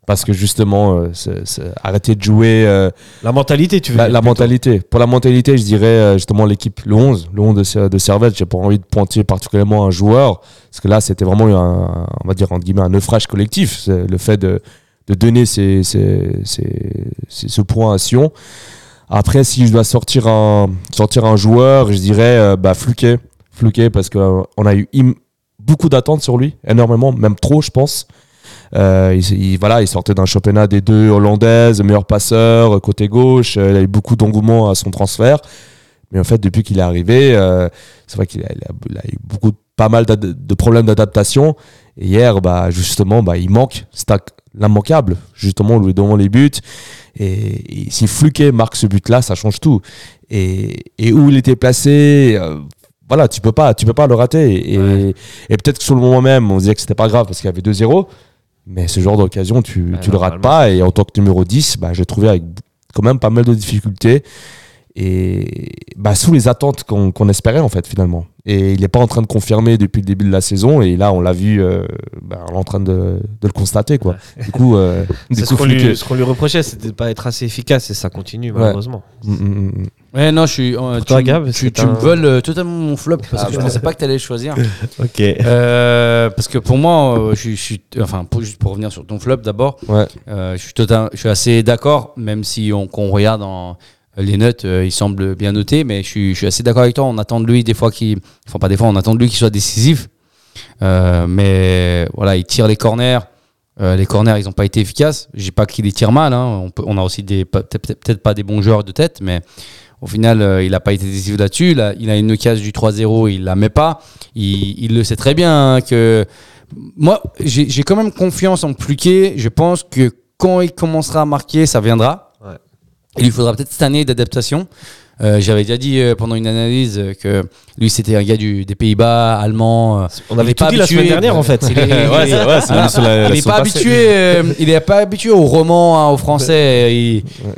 Parce que justement, euh, c'est- c'est- arrêter de jouer. euh, La mentalité, tu veux la, dire, la plutôt. mentalité. Pour la mentalité, je dirais euh, justement l'équipe, le 11, le 11 de, Ser- de Servette. J'ai pas envie de pointer particulièrement un joueur, parce que là, c'était vraiment un, on va dire entre guillemets un naufrage collectif. C'est le fait de, de donner ces, ces- ces- ces- ce point à Sion. Après, si je dois sortir un, sortir un joueur, je dirais euh, bah, Fluquet. Fluquet, parce qu'on a eu im- beaucoup d'attentes sur lui, énormément, même trop, je pense. Euh, il, il- voilà, il sortait d'un championnat des deux hollandaises, meilleur passeur, euh, côté gauche. euh, il a eu beaucoup d'engouement à son transfert. Mais en fait, depuis qu'il est arrivé, euh, c'est vrai qu'il a, eu beaucoup, pas mal de problèmes d'adaptation. Et hier, bah, justement, bah, il manque. L'immanquable. Justement, lui devant les buts. Et, et si Fluquet marque ce but-là, ça change tout. Et, et où il était placé, euh, voilà, tu peux pas, tu peux pas le rater. Et, et peut-être que sur le moment même, on se disait que c'était pas grave parce qu'il y avait 2-0. Mais ce genre d'occasion, tu, Ouais, tu le rates pas. Et en tant que numéro 10, bah, j'ai trouvé avec quand même pas mal de difficultés. Et bah, sous les attentes qu'on qu'on espérait, en fait, finalement. Et il n'est pas en train de confirmer depuis le début de la saison. Et là, on l'a vu, euh, bah, on est en train de, de le constater. Quoi. Du coup, euh, du ce qu'on lui, reprochait, c'était de pas être assez efficace et ça continue malheureusement. Mm, mm, mm. Ouais, non, je suis. euh, tu, toi, Gab, tu, c'est tu un- me voles euh, totalement mon flop parce Ah que je bah. pensais pas que tu allais choisir. Ok. Euh, parce que pour moi, euh, je, suis- je suis. Enfin, pour, juste pour revenir sur ton flop d'abord, Ouais. euh, je, suis total, je suis assez d'accord, même si on, qu'on regarde en, les notes, euh, il semble bien noté, mais je suis, je suis assez d'accord avec toi. On attend de lui des fois qu'il. Enfin, pas des fois, on attend de lui qu'il soit décisif. Euh, mais voilà, il tire les corners. Euh, les corners, ils n'ont pas été efficaces. Je dis pas qu'il les tire mal. hein. On, peut, on a aussi des peut-être peut-être pas des bons joueurs de tête, mais au final, euh, il n'a pas été décisif là-dessus. Il a, il a une case du 3-0, il la met pas. Il, il le sait très bien hein, que moi, j'ai j'ai quand même confiance en Pluquet. Je pense que quand il commencera à marquer, ça viendra. Ouais. Il lui faudra peut-être cette année d'adaptation. Euh, J'avais déjà dit euh, pendant une analyse euh, que lui, c'était un gars du, des Pays-Bas, allemand. On avait tout pas dit la semaine dernière en fait. Il n'est pas habitué, il est pas habitué au roman, hein, au français.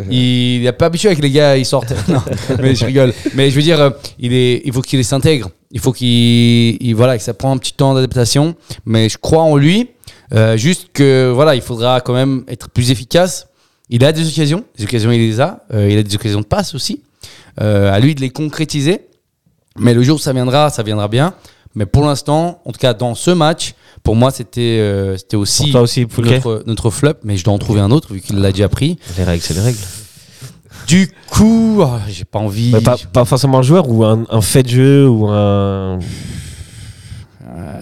Il, n'est pas habitué avec les gars, ils sortent. Non, mais je rigole. Mais je veux dire, il est, il faut qu'il s'intègre. Il faut qu'il, il- voilà, que ça prend un petit temps d'adaptation. Mais je crois en lui. Euh, juste que voilà, il faudra quand même être plus efficace. Il a des occasions, des occasions il les a. Euh, il a des occasions de passe aussi. Euh, à lui de les concrétiser. Mais le jour où ça viendra, ça viendra bien. Mais pour l'instant, en tout cas dans ce match, pour moi c'était euh, c'était aussi, toi notre, notre flop. Mais je dois en trouver un autre vu qu'il l'a déjà pris. Les règles, c'est les règles. Du coup, ah, j'ai pas envie. Pas, pas forcément un joueur ou un, un fait de jeu ou un,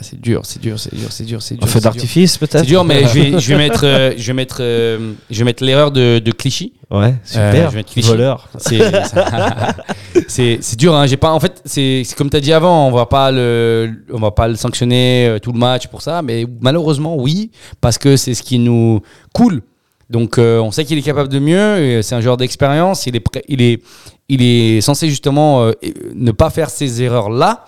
c'est dur, c'est dur, c'est dur, c'est dur, c'est dur. feu d'artifice peut-être C'est dur, mais je vais, je vais mettre, euh, je vais mettre, euh, je vais mettre l'erreur de, de Clichy. Ouais, Euh, super. je vais mettre Clichy. Voleur. C'est, dur. Hein. J'ai pas. En fait, c'est, comme tu as dit avant. On va pas le, on va pas le sanctionner euh, tout le match pour ça. Mais malheureusement, oui, parce que c'est ce qui nous coule. Donc, euh, on sait qu'il est capable de mieux. C'est un joueur d'expérience. Il est, il est, il est censé justement euh, ne pas faire ces erreurs là.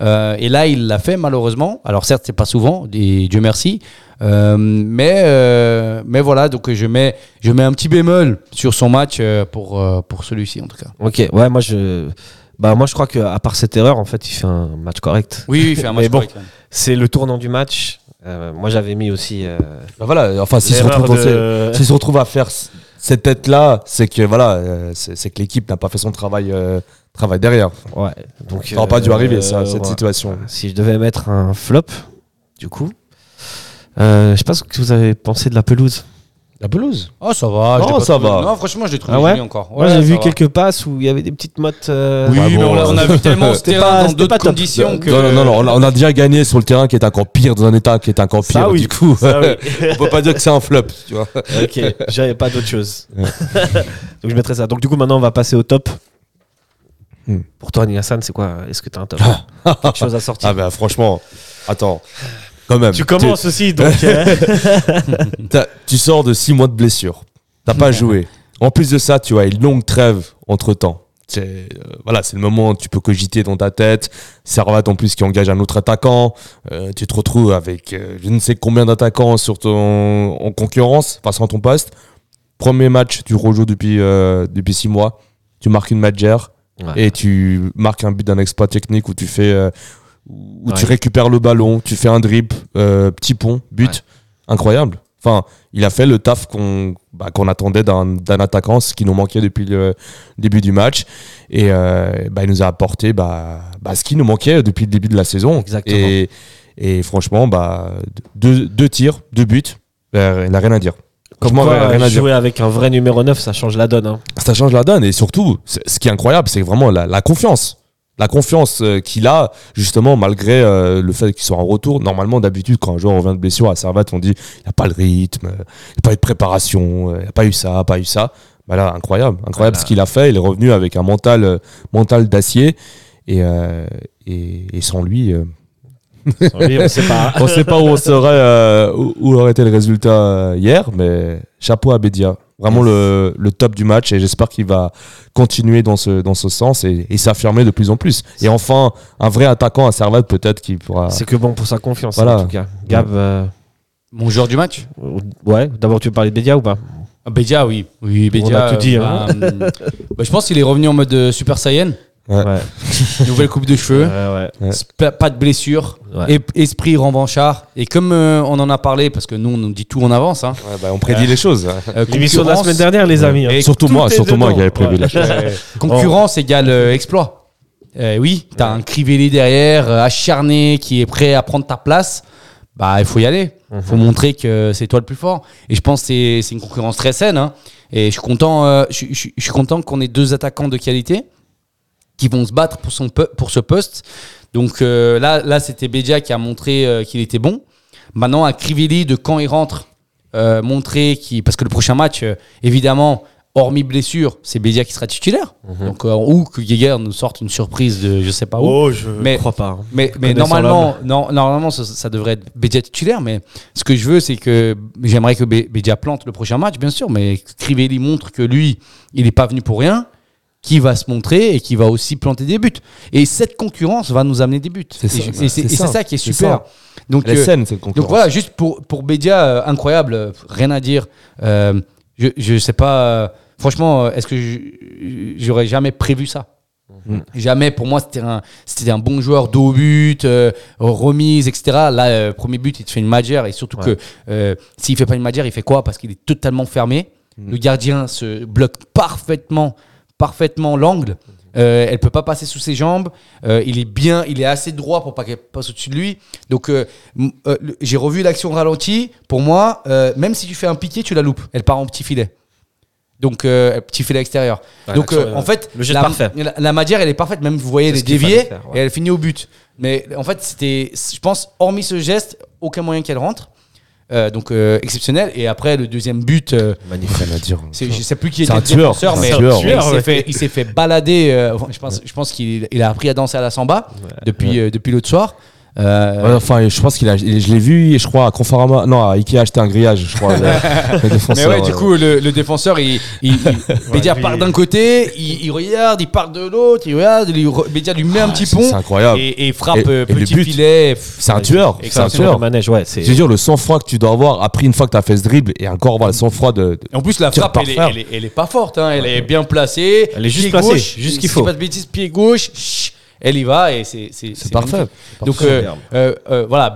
Euh, et là, il l'a fait malheureusement. Alors certes, c'est pas souvent, et Dieu merci. Euh, mais euh, mais voilà, donc je mets je mets un petit bémol sur son match pour pour celui-ci en tout cas. Ok, ouais, moi je. Bah moi je crois que à part cette erreur en fait il fait un match correct. Oui, oui, il fait un Mais match bon. correct, quand même. C'est le tournant du match. Moi j'avais mis aussi. Bah voilà, enfin, s'il se, dans de- s'il se retrouve à faire cette tête-là, c'est que voilà, euh, c'est que l'équipe n'a pas fait son travail, euh, travail derrière. Ouais. Donc Ça n'aurait pas dû euh, arriver, ça, cette ouais. situation. Si je devais mettre un flop, du coup, je sais pas ce que vous avez pensé de la pelouse. La pelouse Oh, ça va. Non, pas ça va. Non, franchement, je l'ai trouvé Ah ouais joli encore. Moi Ouais, j'ai ça vu va. quelques passes où il y avait des petites mottes. euh, Oui, Ouais, mais bon, on, l'a- on a vu tellement ce c'était terrain pas- dans c'était d'autres pas top. conditions que. Non, non, non, non, on a, on a déjà gagné sur le terrain qui est encore pire, dans un état qui est encore Ça, pire. oui. Du coup, Ça, oui. on peut pas dire que c'est un flop, tu vois. ok, j'avais pas d'autre chose. Donc je mettrais ça. Donc du coup maintenant on va passer au top. Hmm. Pour toi, Hassan, c'est quoi? Est-ce que tu as un top? Quelque chose à sortir? Ah bah franchement, attends, quand même. Tu commences aussi, donc. euh, T'as- tu sors de 6 mois de blessure. T'as pas joué. En plus de ça, tu as une longue trêve entre temps. C'est euh, voilà, c'est le moment où tu peux cogiter dans ta tête. Servat en plus qui engage un autre attaquant. Euh, tu te retrouves avec euh, je ne sais combien d'attaquants sur ton en concurrence face à ton poste. Premier match, tu rejoues depuis euh, depuis 6 mois. Tu marques une matchère Ouais. et tu marques un but d'un exploit technique où tu fais euh, où tu récupères le ballon, tu fais un drip, euh, petit pont, but, Ouais. incroyable. Enfin, il a fait le taf qu'on bah, attendait d'un attaquant, ce qui nous manquait depuis le début du match. Et euh, bah, il nous a apporté bah, bah, ce qui nous manquait depuis le début de la saison. Exactement. Et, et franchement, bah, deux, deux tirs, deux buts, bah, il n'a rien à dire. Comme Franchement, quoi, rien à dire. jouer avec un vrai numéro 9, ça change la donne. hein. Ça change la donne. Et surtout, ce qui est incroyable, c'est vraiment la, la confiance. La confiance euh, qu'il a, justement, malgré euh, le fait qu'il soit en retour. Normalement, d'habitude, quand un joueur revient de blessure à Servat, on dit il n'y a pas le rythme, il n'y a pas eu de préparation, euh, il n'y a pas eu ça, pas eu ça. Bah là, incroyable. Incroyable Voilà. ce qu'il a fait. Il est revenu avec un mental, euh, mental d'acier. Et, euh, et, et sans lui, euh, on sait pas. on ne sait pas où on serait, euh, où, où aurait été le résultat euh, hier, mais chapeau à Bédia. Vraiment le, le top du match et j'espère qu'il va continuer dans ce, dans ce sens et, et s'affirmer de plus en plus. Et enfin, un vrai attaquant à Servette peut-être qui pourra. C'est que bon pour sa confiance, Voilà. en tout cas. Gab, euh, Mon joueur du match ouais, d'abord tu veux parler de Bédia ou pas? Ah, Bédia, oui. Oui, Bédia. a tout dit, euh, hein. bah, hum, bah, je pense qu'il est revenu en mode euh, Super Saiyan. Ouais. Ouais, Nouvelle coupe de cheveux. ouais, ouais. Ouais. Sp- Pas de blessure. Ouais. Et- esprit revanchard. Et comme euh, on en a parlé, parce que nous, on nous dit tout en avance. Hein, Ouais, bah, on prédit les choses. euh, L'émission de la concurrence- semaine dernière, les amis. hein. Et surtout tout moi, est surtout moi dedans. qui avait prévu Ouais. les choses. Euh, concurrence égale euh, exploit. Euh, oui, t'as un Crivelli derrière, euh, acharné, qui est prêt à prendre ta place. Bah, il faut y aller. Il faut montrer que c'est toi le plus fort. Et je pense que c'est c'est une concurrence très saine. hein. Et je suis content, euh, je suis content qu'on ait deux attaquants de qualité qui vont se battre pour, son, po- pour ce poste. Donc euh, là, là c'était Bédia qui a montré euh, qu'il était bon. Maintenant, à Crivelli, de quand il rentre, euh, montrer qu'il. Parce que le prochain match, évidemment, hormis blessure, c'est Bédia qui sera titulaire. Donc, euh, ou que Geiger nous sorte une surprise de je sais pas où. Oh, je Mais- crois pas. hein. Mais, normalement, non, normalement ça, ça devrait être Bédia titulaire. Mais ce que je veux, c'est que j'aimerais que Bé- Bédia plante le prochain match, bien sûr. Mais Crivelli montre que lui, il n'est pas venu pour rien, qui va se montrer et qui va aussi planter des buts. Et cette concurrence va nous amener des buts. C'est ça, et c'est qui est super. ça. Donc, Elle est euh, saine cette concurrence. donc voilà, juste pour, pour Bédia, euh, incroyable, euh, rien à dire. Euh, je, je sais pas, franchement, est-ce que j'aurais jamais prévu ça? Mhm. Jamais, pour moi, c'était un, c'était un bon joueur d'au but, euh, remise, etc. Là, euh, premier but, il te fait une magère et surtout Ouais. que euh, s'il fait pas une magère, il fait quoi? Parce qu'il est totalement fermé. Mhm. Le gardien se bloque parfaitement, parfaitement l'angle. Euh, elle peut pas passer sous ses jambes. Euh, il est bien, il est assez droit pour pas qu'elle passe au-dessus de lui. Donc euh, euh, j'ai revu l'action ralentie. Pour moi, même si tu fais un piqué, tu la loupes. Elle part en petit filet. Donc petit filet extérieur. Ouais, Donc en fait, le la, parfait. La, la Madière, elle est parfaite. Même vous voyez les faire, ouais. et elle finit au but. Mais en fait, c'était, je pense, hormis ce geste, aucun moyen qu'elle rentre. Euh, donc euh, exceptionnel. Et après le deuxième but. euh, Magnifique. Dire. c'est- je sais plus qui était le tueur, défenseur, mais tueur, mais il s'est fait, il s'est fait balader. euh, je pense, je pense qu'il il a appris à danser à la samba depuis, depuis l'autre soir. Euh, Ouais, enfin, je pense qu'il a, il- je l'ai vu, je crois, à Conforama, non, à Ikea acheté un grillage, je crois. le- le mais défenseur, ouais, du euh, coup, le, le défenseur, il, il, il- Bédia lui- part d'un côté, il, il regarde, il part de l'autre, il regarde, il, re- Bédia lui met un petit pont c'est incroyable. et, et frappe Et- euh, et petit but, filet. c'est un tueur, c'est un tueur. manège, ouais. c'est- Je veux dire, le sang-froid que tu dois avoir après une fois que tu as fait ce dribble et encore avoir le sang-froid de. de- En plus, la frappe, elle est, elle, est, elle est pas forte. hein. Elle est bien placée. Elle est juste placée, gauche, juste qu'il je faut. dis pas de bêtises, pied gauche. Elle y va et c'est c'est parfait. Donc euh, euh, euh, voilà,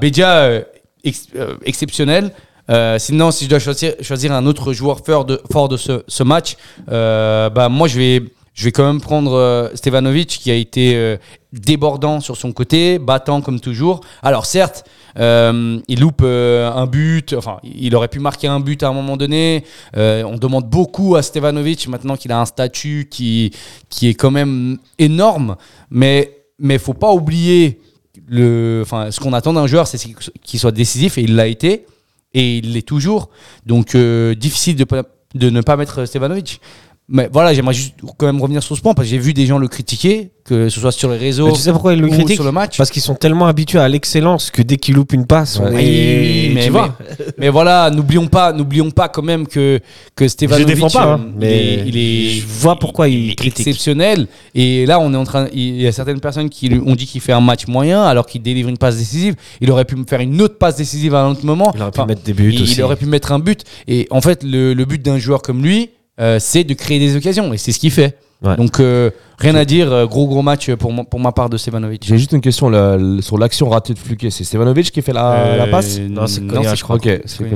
ex- euh, exceptionnel. Euh, sinon, si je dois choisir, choisir un autre joueur fort de, fort de ce, ce match, euh, bah moi je vais, je vais quand même prendre euh, Stevanovic qui a été débordant sur son côté, battant comme toujours. Alors certes, euh, il loupe euh, un but, enfin il aurait pu marquer un but à un moment donné. Euh, on demande beaucoup à Stevanovic maintenant qu'il a un statut qui, qui est quand même énorme, mais mais faut pas oublier le, enfin ce qu'on attend d'un joueur, c'est qu'il soit décisif et il l'a été et il l'est toujours. Donc difficile de, de ne pas mettre Stevanovic. Mais voilà, j'aimerais juste quand même revenir sur ce point parce que j'ai vu des gens le critiquer, que ce soit sur les réseaux Mais tu sais pourquoi ils le ou critiquent sur le match. Parce qu'ils sont tellement habitués à l'excellence que dès qu'ils loupent une passe, on Ouais. est- mais, tu mais- vois. mais voilà, n'oublions pas, n'oublions pas quand même que que Stevanovic, Je défends pas, hein, euh, il mais est- il est, je vois pourquoi il est exceptionnel. Et là, on est en train, il y a certaines personnes qui lui ont dit qu'il fait un match moyen alors qu'il délivre une passe décisive. Il aurait pu me faire une autre passe décisive à un autre moment. Il aurait pu Enfin, mettre des buts il, aussi. il aurait pu mettre un but. Et en fait, le, le but d'un joueur comme lui, euh, c'est de créer des occasions. Et c'est ce qu'il fait. Ouais. Donc, euh, rien à dire. euh, Gros, gros match pour, mo- pour ma part de Stevanovic. J'ai juste une question là, sur l'action ratée de Fluquet. C'est Stevanovic qui fait la, la passe Non, c'est Konya, je crois. Ok, c'est ou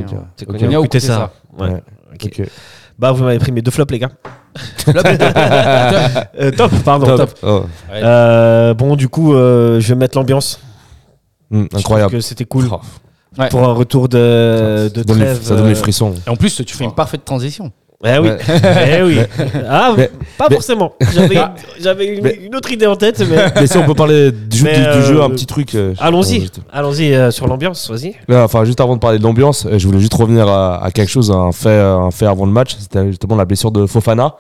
Écoutez Koutessa. ça. Ouais. Ouais. Ok. Ok. Bah, vous m'avez pris mes deux flops, les gars. Top, pardon, top. Top. Oh. Euh, bon, du coup, euh, je vais mettre l'ambiance. Hmm, Je incroyable. que c'était cool. Oh, Ouais. Pour un retour de, de ça donne les- trêve. ça donne les frissons. Et en plus, tu fais une parfaite transition. Eh oui. Eh oui. Ah, Mais- pas mais- forcément. J'avais j'avais une, Mais- une autre idée en tête, mais. Mais si on peut parler du, Mais, du- du euh, jeu, un petit truc. euh, Allons-y. juste- Allons-y euh, sur l'ambiance, vas-y. Enfin, juste avant de parler de l'ambiance, euh, je voulais juste revenir à, à quelque chose, un fait, un fait avant le match. C'était justement la blessure de Fofana.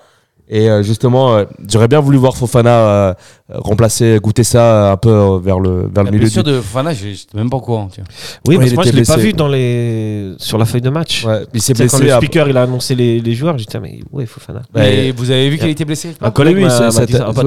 Et euh, justement, euh, j'aurais bien voulu voir Fofana euh, remplacer, goûter ça un peu vers le, vers le La milieu du... de Fofana, je j'étais même pas au courant. tiens. Oui, Ouais, parce il que moi était je l'ai pas blessé. vu dans les... sur la feuille de match. Ouais, il s'est Tu sais, quand blessé. le à- speaker il a annoncé les, les joueurs, j'ai dit, mais ouais, Fofana? Mais vous avez vu qu'il était blessé Un collègue oui, m'a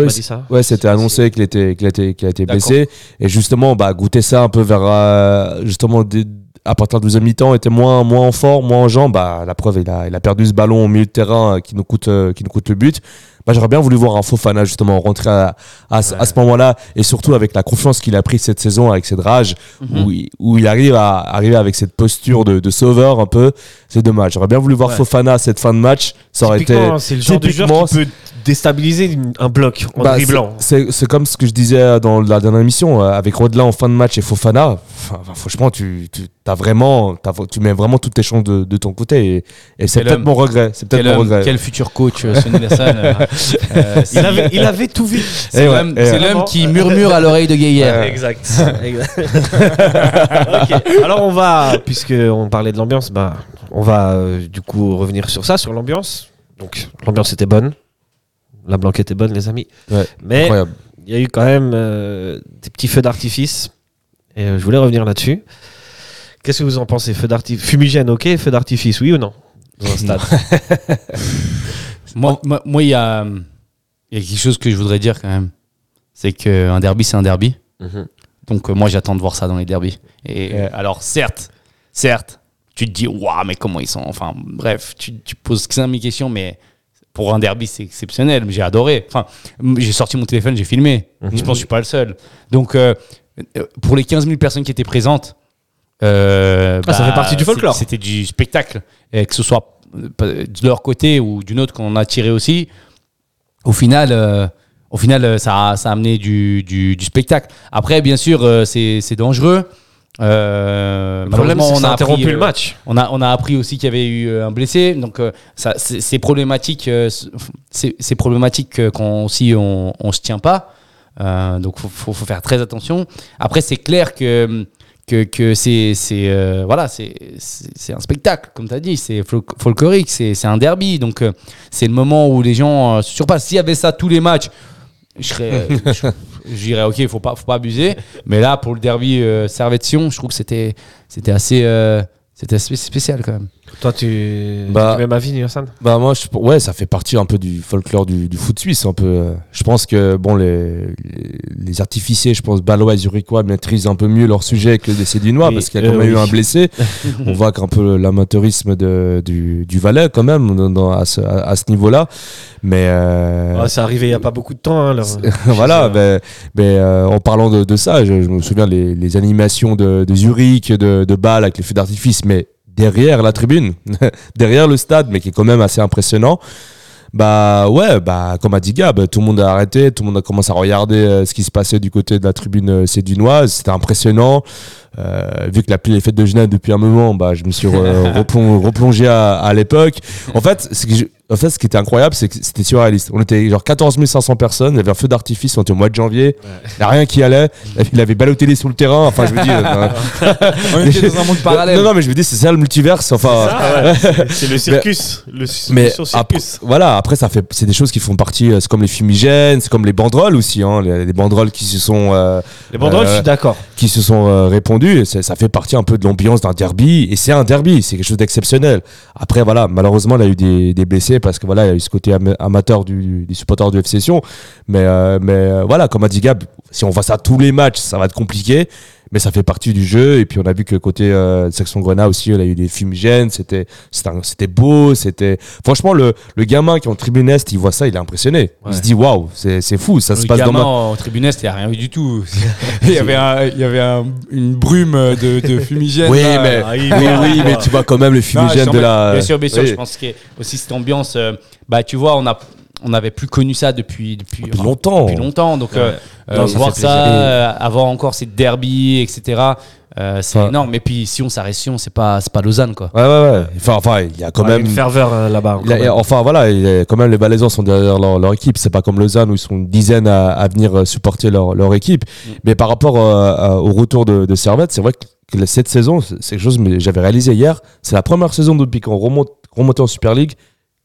dit ça. Ouais, c'était annoncé qu'il était, qu'il a été, qu'il a été blessé. Et justement, bah, goûter ça un peu vers, euh, justement, des- à partir de deuxième mi-temps, était moins, moins en forme, moins en jambes. Bah, la preuve, il a, perdu ce ballon au milieu de terrain euh, euh, qui nous coûte le but. Bah, j'aurais bien voulu voir un Fofana, justement, rentrer à, à, ce- à ce moment-là. Et surtout avec la confiance qu'il a pris cette saison, avec cette rage, Mhm. où, il, où il arrive à arriver avec cette posture de, de sauveur un peu. C'est dommage. J'aurais bien voulu voir Ouais. Fofana à cette fin de match. Ça aurait été. C'est le genre de joueur qui peut déstabiliser un bloc en bah, dribblant. c'est- comme ce que je disais dans la dernière émission, euh, avec Rodelin en fin de match et Fofana. Enfin, franchement, tu, tu, as vraiment, tu mets vraiment toutes tes chances de, de ton côté. Et, et c'est peut-être mon regret. C'est peut-être Quel, mon homme, regret. quel futur coach, euh, Sonny Lassan. euh, Il avait, il avait tout vu. C'est l'homme ouais. qui murmure à l'oreille de Gaillard. Exact. Alors on va, puisque on parlait de l'ambiance, bah, on va euh, du coup revenir sur ça, sur l'ambiance. Donc l'ambiance était bonne, la blanque était bonne, les amis. Ouais, Mais il y a eu quand même euh, des petits feux d'artifice. Et euh, je voulais revenir là-dessus. Qu'est-ce que vous en pensez? Feu d'artifice Fumigène, ok? Feu d'artifice, oui ou non? Dans un stade. Moi, moi, moi, il y a, il y a quelque chose que je voudrais dire quand même. C'est qu'un derby, c'est un derby. Mhm. Donc, euh, moi, j'attends de voir ça dans les derbys. Et euh, alors, certes, certes, tu te dis, waouh, mais comment ils sont. Enfin, bref, tu, tu poses 5 000 questions, mais pour un derby, c'est exceptionnel. J'ai adoré. Enfin, m- j'ai sorti mon téléphone, j'ai filmé. Je pense que je suis pas le seul. Donc, euh, euh, pour les 15 000 personnes qui étaient présentes, euh, Ah, ça fait partie du c'est- folklore. C'était du spectacle. Et que ce soit de leur côté ou d'une autre qu'on a tiré aussi, au final, euh, au final euh, ça, a, ça a amené du, du, du spectacle. Après, bien sûr, euh, c'est dangereux. Euh, Le problème, on a interrompu appris, le euh, match. on a, on a appris aussi qu'il y avait eu un blessé, donc ça, c'est problématique. c'est problématique quand aussi on, on se tient pas. Donc faut, faut, faut faire très attention. Après, c'est clair que que, que c'est euh, voilà c'est un spectacle comme tu as dit c'est fol- folklorique c'est un derby donc euh, c'est le moment où les gens euh, se surpassent s'il y avait ça tous les matchs je serais euh, dirais ok faut pas faut pas abuser mais là pour le derby euh, Servette-Sion je trouve que c'était c'était assez euh, c'était assez spécial quand même Toi, tu. Bah- tu mets ma vie, Nielsen Bah moi, je, ouais, ça fait partie un peu du folklore du, du foot suisse. Un peu. euh. Je pense que bon, les, les, artificiers, je pense, Balois et Zurichois maîtrisent un peu mieux leur sujet que les Cédinois Oui, parce qu'il y a quand euh, même eu un blessé. On voit qu'un peu l'amateurisme de, du, du Valais quand même dans- dans- à ce, à, à ce niveau-là. Mais euh, Ouais, C'est arrivé il n'y a pas beaucoup de temps. hein, leur- voilà, mais, mais, euh, en parlant de, de ça, je, je me souviens les, les animations de, de Zurich, de, de Bâle avec les feux d'artifice, mais derrière la tribune, derrière le stade, mais qui est quand même assez impressionnant. Bah ouais, bah comme a dit Gab, tout le monde a arrêté, tout le monde a commencé à regarder euh, ce qui se passait du côté de la tribune euh, sédunoise. C'était impressionnant. Euh, vu que la pluie est faite de Genève depuis un moment, bah je me suis re- replong- replongé à, à l'époque. En fait, ce que je- en fait, ce qui était incroyable, c'est que c'était surréaliste. On était genre 14 500 personnes, il y avait un feu d'artifice, on était au mois de janvier, il n'y a rien qui allait, il avait Balotelli sur le terrain, enfin je veux dire... euh, On était dans un monde parallèle. Non, non, mais je veux dire, c'est ça le multiverse, enfin... C'est le circus. Le Mais mission après, circus. voilà, après ça fait, c'est des choses qui font partie. euh, C'est comme les fumigènes, c'est comme les banderoles aussi, hein, les, les banderoles qui se sont euh, Les banderoles, euh, je suis d'accord. qui se sont euh, répandues. ça fait partie un peu de l'ambiance d'un derby et c'est un derby, c'est quelque chose d'exceptionnel. Après voilà, malheureusement il y a eu des, des blessés parce que voilà il y a eu ce côté ama- amateur du, des supporters du FC Sion. Mais euh, mais euh, voilà, comme a dit Gab, si on voit ça tous les matchs, ça va être compliqué. Mais ça fait partie du jeu et puis on a vu que côté euh, section Grenat aussi, il a eu des fumigènes, c'était c'était beau, c'était franchement le, le gamin qui est en tribune est, il voit ça, il est impressionné. Il se dit waouh, c'est c'est fou, ça se passe dans gamin ma en tribune est, il n'y a rien eu du tout. il y avait, un- il y avait un- une brume de, de fumigène. Oui, là. mais, ah, oui, oui, mais tu vois quand même le fumigène de la. Bien sûr, bien sûr. Oui. Je pense a aussi cette ambiance. euh, bah, tu vois, on a, on n'avait plus connu ça depuis depuis, Depuis longtemps. Depuis longtemps. Donc, euh, euh, Non, ça voir ça, euh, avoir encore ces derbies, etc. euh, c'est Enfin- énorme. Et puis, Sion, ça reste Sion, c'est pas, c'est pas Lausanne, quoi. Ouais, ouais, ouais. Enfin, enfin, il y a quand Ouais, même. une ferveur euh, là-bas. enfin voilà, il y a quand même les Valaisans sont derrière leur, leur équipe. C'est pas comme Lausanne où ils sont une dizaine à, à venir supporter leur, leur équipe. Mais par rapport euh, au retour de, de Servette, c'est vrai que cette saison, c'est c'est quelque chose que j'avais réalisé hier. C'est la première saison depuis qu'on remonte remonté en Super League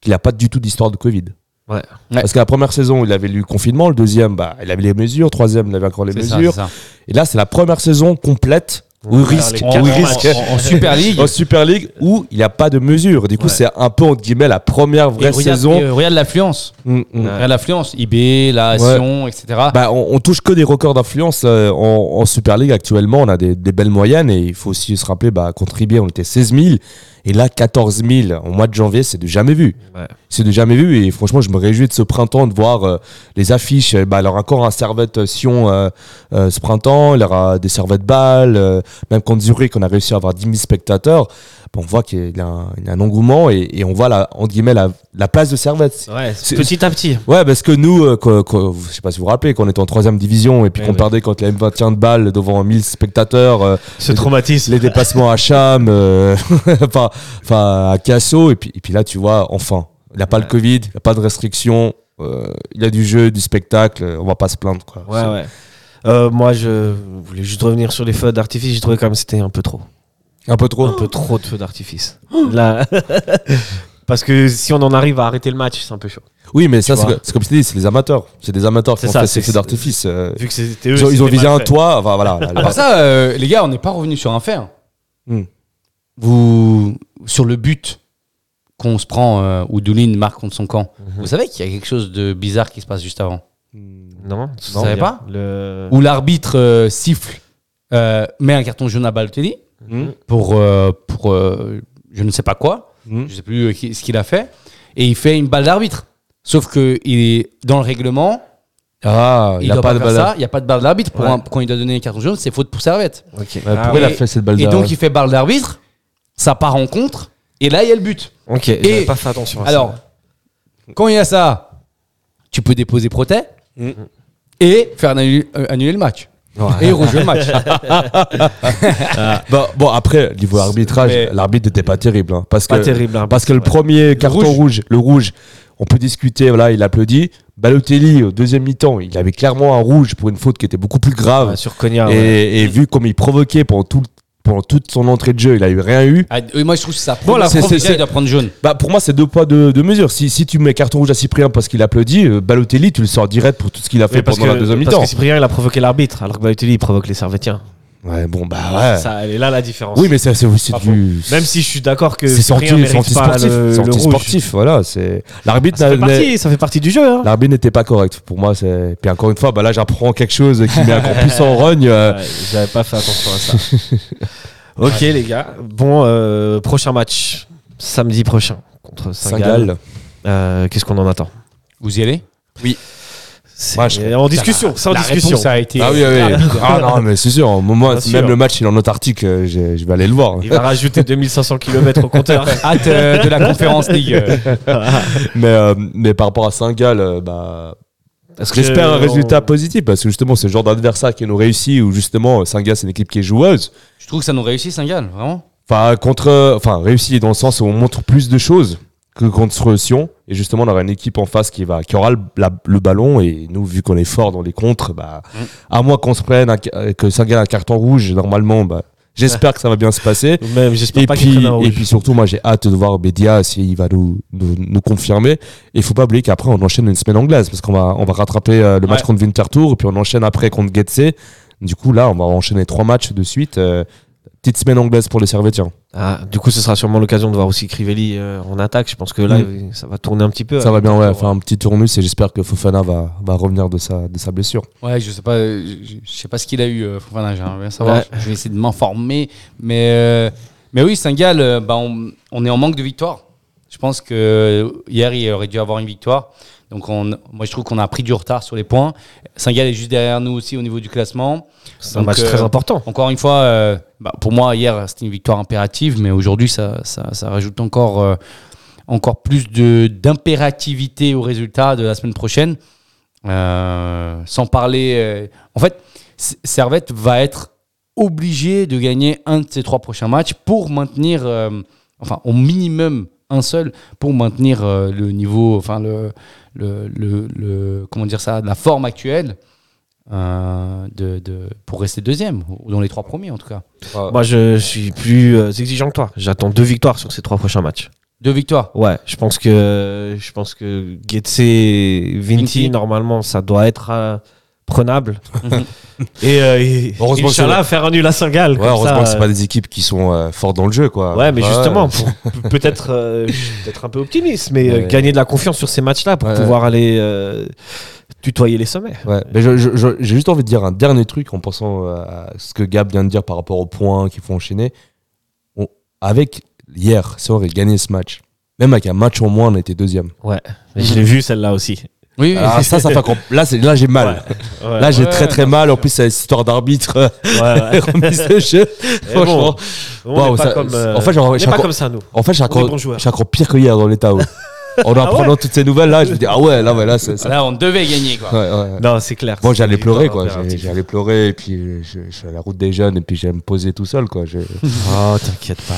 qu'il n'y a pas du tout d'histoire de Covid. Ouais. Ouais. Parce que la première saison, il avait eu le confinement. Le deuxième, bah, il avait les mesures. Troisième, il avait encore les mesures. ça. Et là, c'est la première saison complète où il Ouais, risque, En, où quatre il en- risque en- en Super League. en Super League où il n'y a pas de mesures. Du coup, Ouais. c'est un peu entre guillemets la première Et vraie regarde, saison. et regarde l'affluence. Mm, mm. Regarde l'affluence. IB, la. Sion, etc. Bah, on, on touche que des records d'influence euh, en, en Super League actuellement. On a des, des belles moyennes et il faut aussi se rappeler, bah, contre IB, on était 16 000 et là 14 000 en mois de janvier, c'est de jamais vu. Ouais. C'est de jamais vu et franchement, je me réjouis de ce printemps de voir euh, les affiches. Euh, Bah, il y aura encore un Servette Sion euh, euh, ce printemps, il y aura des Servette Bâle, euh, même contre Zurich, on a réussi à avoir 10 000 spectateurs. On voit qu'il y a un, engouement et, et on voit la, entre guillemets la, la place de Servette. Ouais, petit à petit. Ouais, parce que nous, euh, quand- quand- je sais pas si vous vous rappelez, quand on était en troisième division et puis Ouais, qu'on ouais. perdait contre la M21 de balle devant 1000 spectateurs, euh, Ce Les- traumatisme. les dépassements à Cham, euh, enfin, enfin à Casso, et puis, et puis là, tu vois, enfin, il n'y a pas le Covid, il n'y a pas de restrictions, euh, il y a du jeu, du spectacle, on va pas se plaindre. Quoi. Ouais, ouais. Euh, moi, je voulais juste revenir sur les feux d'artifice. J'ai trouvé quand même que c'était un peu trop. Un peu trop. Un peu trop de feux d'artifice. Là. Parce que si on en arrive à arrêter le match, c'est un peu chaud. Oui, mais ça, Tu c'est comme je t'ai dit, c'est les amateurs. C'est des amateurs qui C'est ont ça, fait ces c'est- feux d'artifice. euh, Vu que c'était eux. ils ont, ils ont c'était visé un fait. toit, enfin voilà. À part ça, euh, les gars, on n'est pas revenu sur un hein. Hmm. Vous, sur le but qu'on se prend, euh, où Doulin marque contre son camp, Mhm. vous savez qu'il y a quelque chose de bizarre qui se passe juste avant Non, Vous savez pas le... Où l'arbitre euh, siffle, euh, met un carton jaune à Balotelli Hmm. pour, euh, pour euh, je ne sais pas quoi, Hmm. je sais plus euh, ce qu'il a fait, et il fait une balle d'arbitre. Sauf que il est dans le règlement, Ah, il ne a pas de balle. ça, il n'y a pas de balle d'arbitre. Pour Ouais. un- quand il doit donner un carton jaune, c'est faute pour Servette. Ok. Ouais, Ah, pourquoi il a et- fait cette balle Et d'arbitre donc il fait balle d'arbitre, ça part en contre, et là il y a le but. Ok, Et- pas fait attention à Alors, quand il y a ça, tu peux déposer Protet et faire annuler, annuler le match. Et rejouer le match. Bah, bon, après, niveau arbitrage, Mais- l'arbitre n'était pas terrible. hein, parce Pas que, terrible. hein, Parce que le ouais. premier carton rouge. rouge. le rouge, on peut discuter, voilà, il applaudit. Balotelli, au deuxième mi-temps, il avait clairement un rouge pour une faute qui était beaucoup plus grave. Ouais, sur et, ouais. et vu comme il provoquait pendant, tout, pendant toute son entrée de jeu, il a eu rien eu. Ah, moi je trouve que ça. Bon, c'est- c'est, c'est- il doit prendre jaune. Bah, pour moi, c'est deux poids, deux, deux mesures. Si, si tu mets carton rouge à Cyprien parce qu'il applaudit, euh, Balotelli, tu le sors direct pour tout ce qu'il a fait Oui, parce pendant que, la deuxième parce mi-temps. que Cyprien, il a provoqué l'arbitre, alors que Balotelli, il provoque les Servétiens. Ouais, bon, bah ouais. Ça, elle est là la différence. oui, mais c'est c'est aussi du. Même si je suis d'accord que c'est mérite c'est pas anti-sportif. le, C'est le rouge. anti-sportif, voilà. c'est L'arbitre Ça fait, partie, ça fait partie du jeu. Hein. L'arbitre n'était pas correct. Pour moi, c'est. Puis encore une fois, bah là, j'apprends quelque chose qui met encore plus en rogne. euh, Ouais, J'avais pas fait attention à ça. ok, les gars. Bon, euh, prochain match. Samedi prochain contre Saint-Gall. Euh, Qu'est-ce qu'on en attend? Vous y allez? C'est Moi, je- en discussion. C'est en La discussion. réponse a été. Ah oui, oui. Ah non, mais c'est sûr. Moi, Bien sûr. même le match, il est en Antarctique. euh, Je, je vais aller le voir. Il va rajouter 2500 km au compteur. Hâte euh, de la conférence League. Mais, euh, mais par rapport à Saint-Gall, bah. Que J'espère un on- résultat positif parce que justement, c'est le genre d'adversaire qui nous réussit ou justement, Saint-Gall, c'est une équipe qui est joueuse. Je trouve que ça nous réussit Saint-Gall, vraiment. Enfin, contre. Enfin, réussi dans le sens où on montre plus de choses que contre Sion. Et justement, on aura une équipe en face qui, va, qui aura le, la- le ballon. Et nous, vu qu'on est fort dans les contres, bah, à moins qu'on se prenne, un que ça gagne un carton rouge, normalement, bah, j'espère que ça va bien se passer. Même, j'espère Et pas puis, et puis surtout, moi j'ai hâte de voir Bédia s'il va nous, nous, nous confirmer. Et il faut pas oublier qu'après on enchaîne une semaine anglaise parce qu'on va, on va rattraper euh, le match Ouais. contre Winterthur et puis on enchaîne après contre Getse. Du coup, là, on va enchaîner trois matchs de suite. euh, petite semaine anglaise pour les Servétiens. Ah, du coup, ce sera sûrement l'occasion de voir aussi Crivelli euh, en attaque. Je pense que là, ça va tourner un petit peu. Ça va bien, ouais, faire un petit tournus et j'espère que Fofana va, va revenir de sa, de sa blessure. Ouais, je sais pas, je, sais pas ce qu'il a eu, euh, Fofana, j'aimerais bien savoir. Ouais. Je vais essayer de m'informer. Mais, euh, mais oui, Saint-Gall, bah, on, on est en manque de victoire. Je pense que hier, il aurait dû avoir une victoire. Donc, on, moi, je trouve qu'on a pris du retard sur les points. Saint-Gall est juste derrière nous aussi au niveau du classement. C'est un match euh, très important. Encore une fois, euh, bah, pour moi, hier, c'était une victoire impérative, mais aujourd'hui, ça, ça, ça rajoute encore, euh, encore plus d'impérativité au résultat de la semaine prochaine. Euh, sans parler. euh, en fait, Servette va être obligé de gagner un de ses trois prochains matchs pour maintenir, euh, enfin, au minimum un seul, pour maintenir euh, le niveau, enfin, le, le, le, le- comment dire ça, la forme actuelle. euh, de, de- pour rester deuxième, ou dans les trois premiers en tout cas. Moi, je suis plus euh, exigeant que toi. J'attends deux victoires sur ces trois prochains matchs. Deux victoires? Ouais, je pense que je pense que Getse, Vinti, Vinti. normalement, ça doit être euh, prenable. Et, euh, et Heureusement que Inch'Allah, faire un nul à Saint-Gall. Ouais, heureusement ça, que c'est euh, pas des équipes qui sont euh, fortes dans le jeu, quoi. Ouais, mais Ouais. justement, pour- peut-être euh, peut-être un peu optimiste, mais Ouais. gagner de la confiance sur ces matchs-là pour pouvoir aller tutoyer les sommets. Ouais, mais je- je- je- j'ai juste envie de dire un dernier truc en pensant à ce que Gab vient de dire par rapport aux points qu'il faut enchaîner. On- avec hier, si on aurait gagné ce match, même avec un match en moins, on était deuxième. Ouais, je l'ai vu celle-là aussi. Oui, Ah, ça, ça fait Là, c'est- là j'ai mal. Ouais. Là, j'ai Ouais, très très mal. En plus, c'est histoire d'arbitre, Ouais, ouais. remise de jeu. Franchement. On Waouh, n'est pas, ça- comme, euh, en fait, on n'est j'ai pas comme ça, nous. En fait, est joueurs. j'ai encore pire que hier dans l'état. En apprenant toutes ces nouvelles là, je me dis ah ouais, là, ouais, là, c'est ça. Là, on devait gagner quoi. Ouais, ouais. Non, c'est clair. Bon, j'allais pleurer quoi. J'allais pleurer et puis je, je suis à la route des jeunes et puis j'allais me poser tout seul quoi. Je- Oh, t'inquiète pas.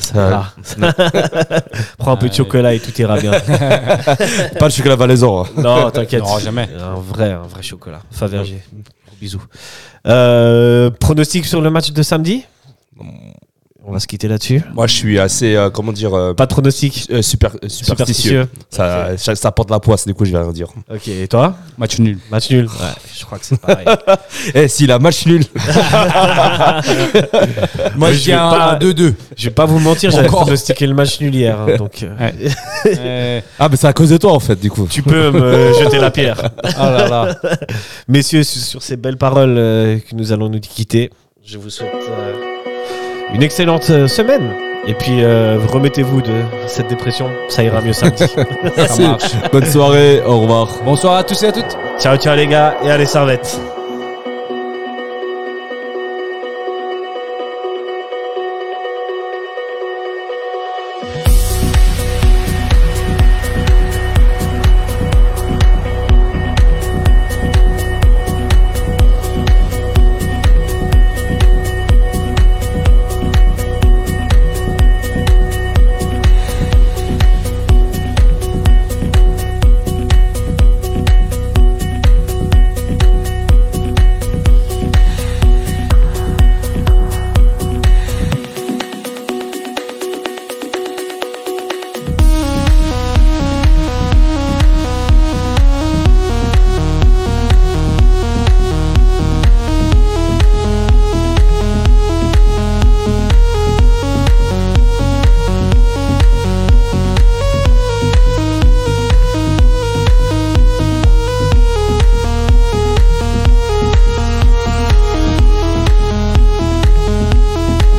Ça Ouais. ira. Prends un peu de chocolat et tout ira bien. Pas le chocolat valaisan. hein. Non, t'inquiète. Non, jamais. Un vrai, un vrai chocolat. Fabergé. Gros bisous. Euh, pronostic sur le match de samedi? On va se quitter là-dessus. Moi, je suis assez, euh, comment dire, euh, Pas de pronostic euh, super, euh, superstitieux. superstitieux. Ça, ça, ça porte la poisse, du coup, je vais rien dire. Ok, et toi Match nul. Match nul. Ouais, je crois que c'est pareil. Eh, si la match nul. Moi, je je vais tiens pas- un 2-2. je vais pas vous mentir, j'avais Encore. pronostiqué le match nul hier. hein, donc, euh, Euh, Ah, mais c'est à cause de toi, en fait, du coup. tu peux me jeter la pierre. oh là là. Messieurs, sur sur ces belles paroles euh, que nous allons nous quitter, je vous souhaite euh, une excellente euh, semaine. Et puis, euh, remettez-vous de cette dépression, ça ira mieux samedi. Ça marche. Bonne soirée, au revoir. Bonsoir à tous et à toutes. ciao, ciao les gars, et allez, servette.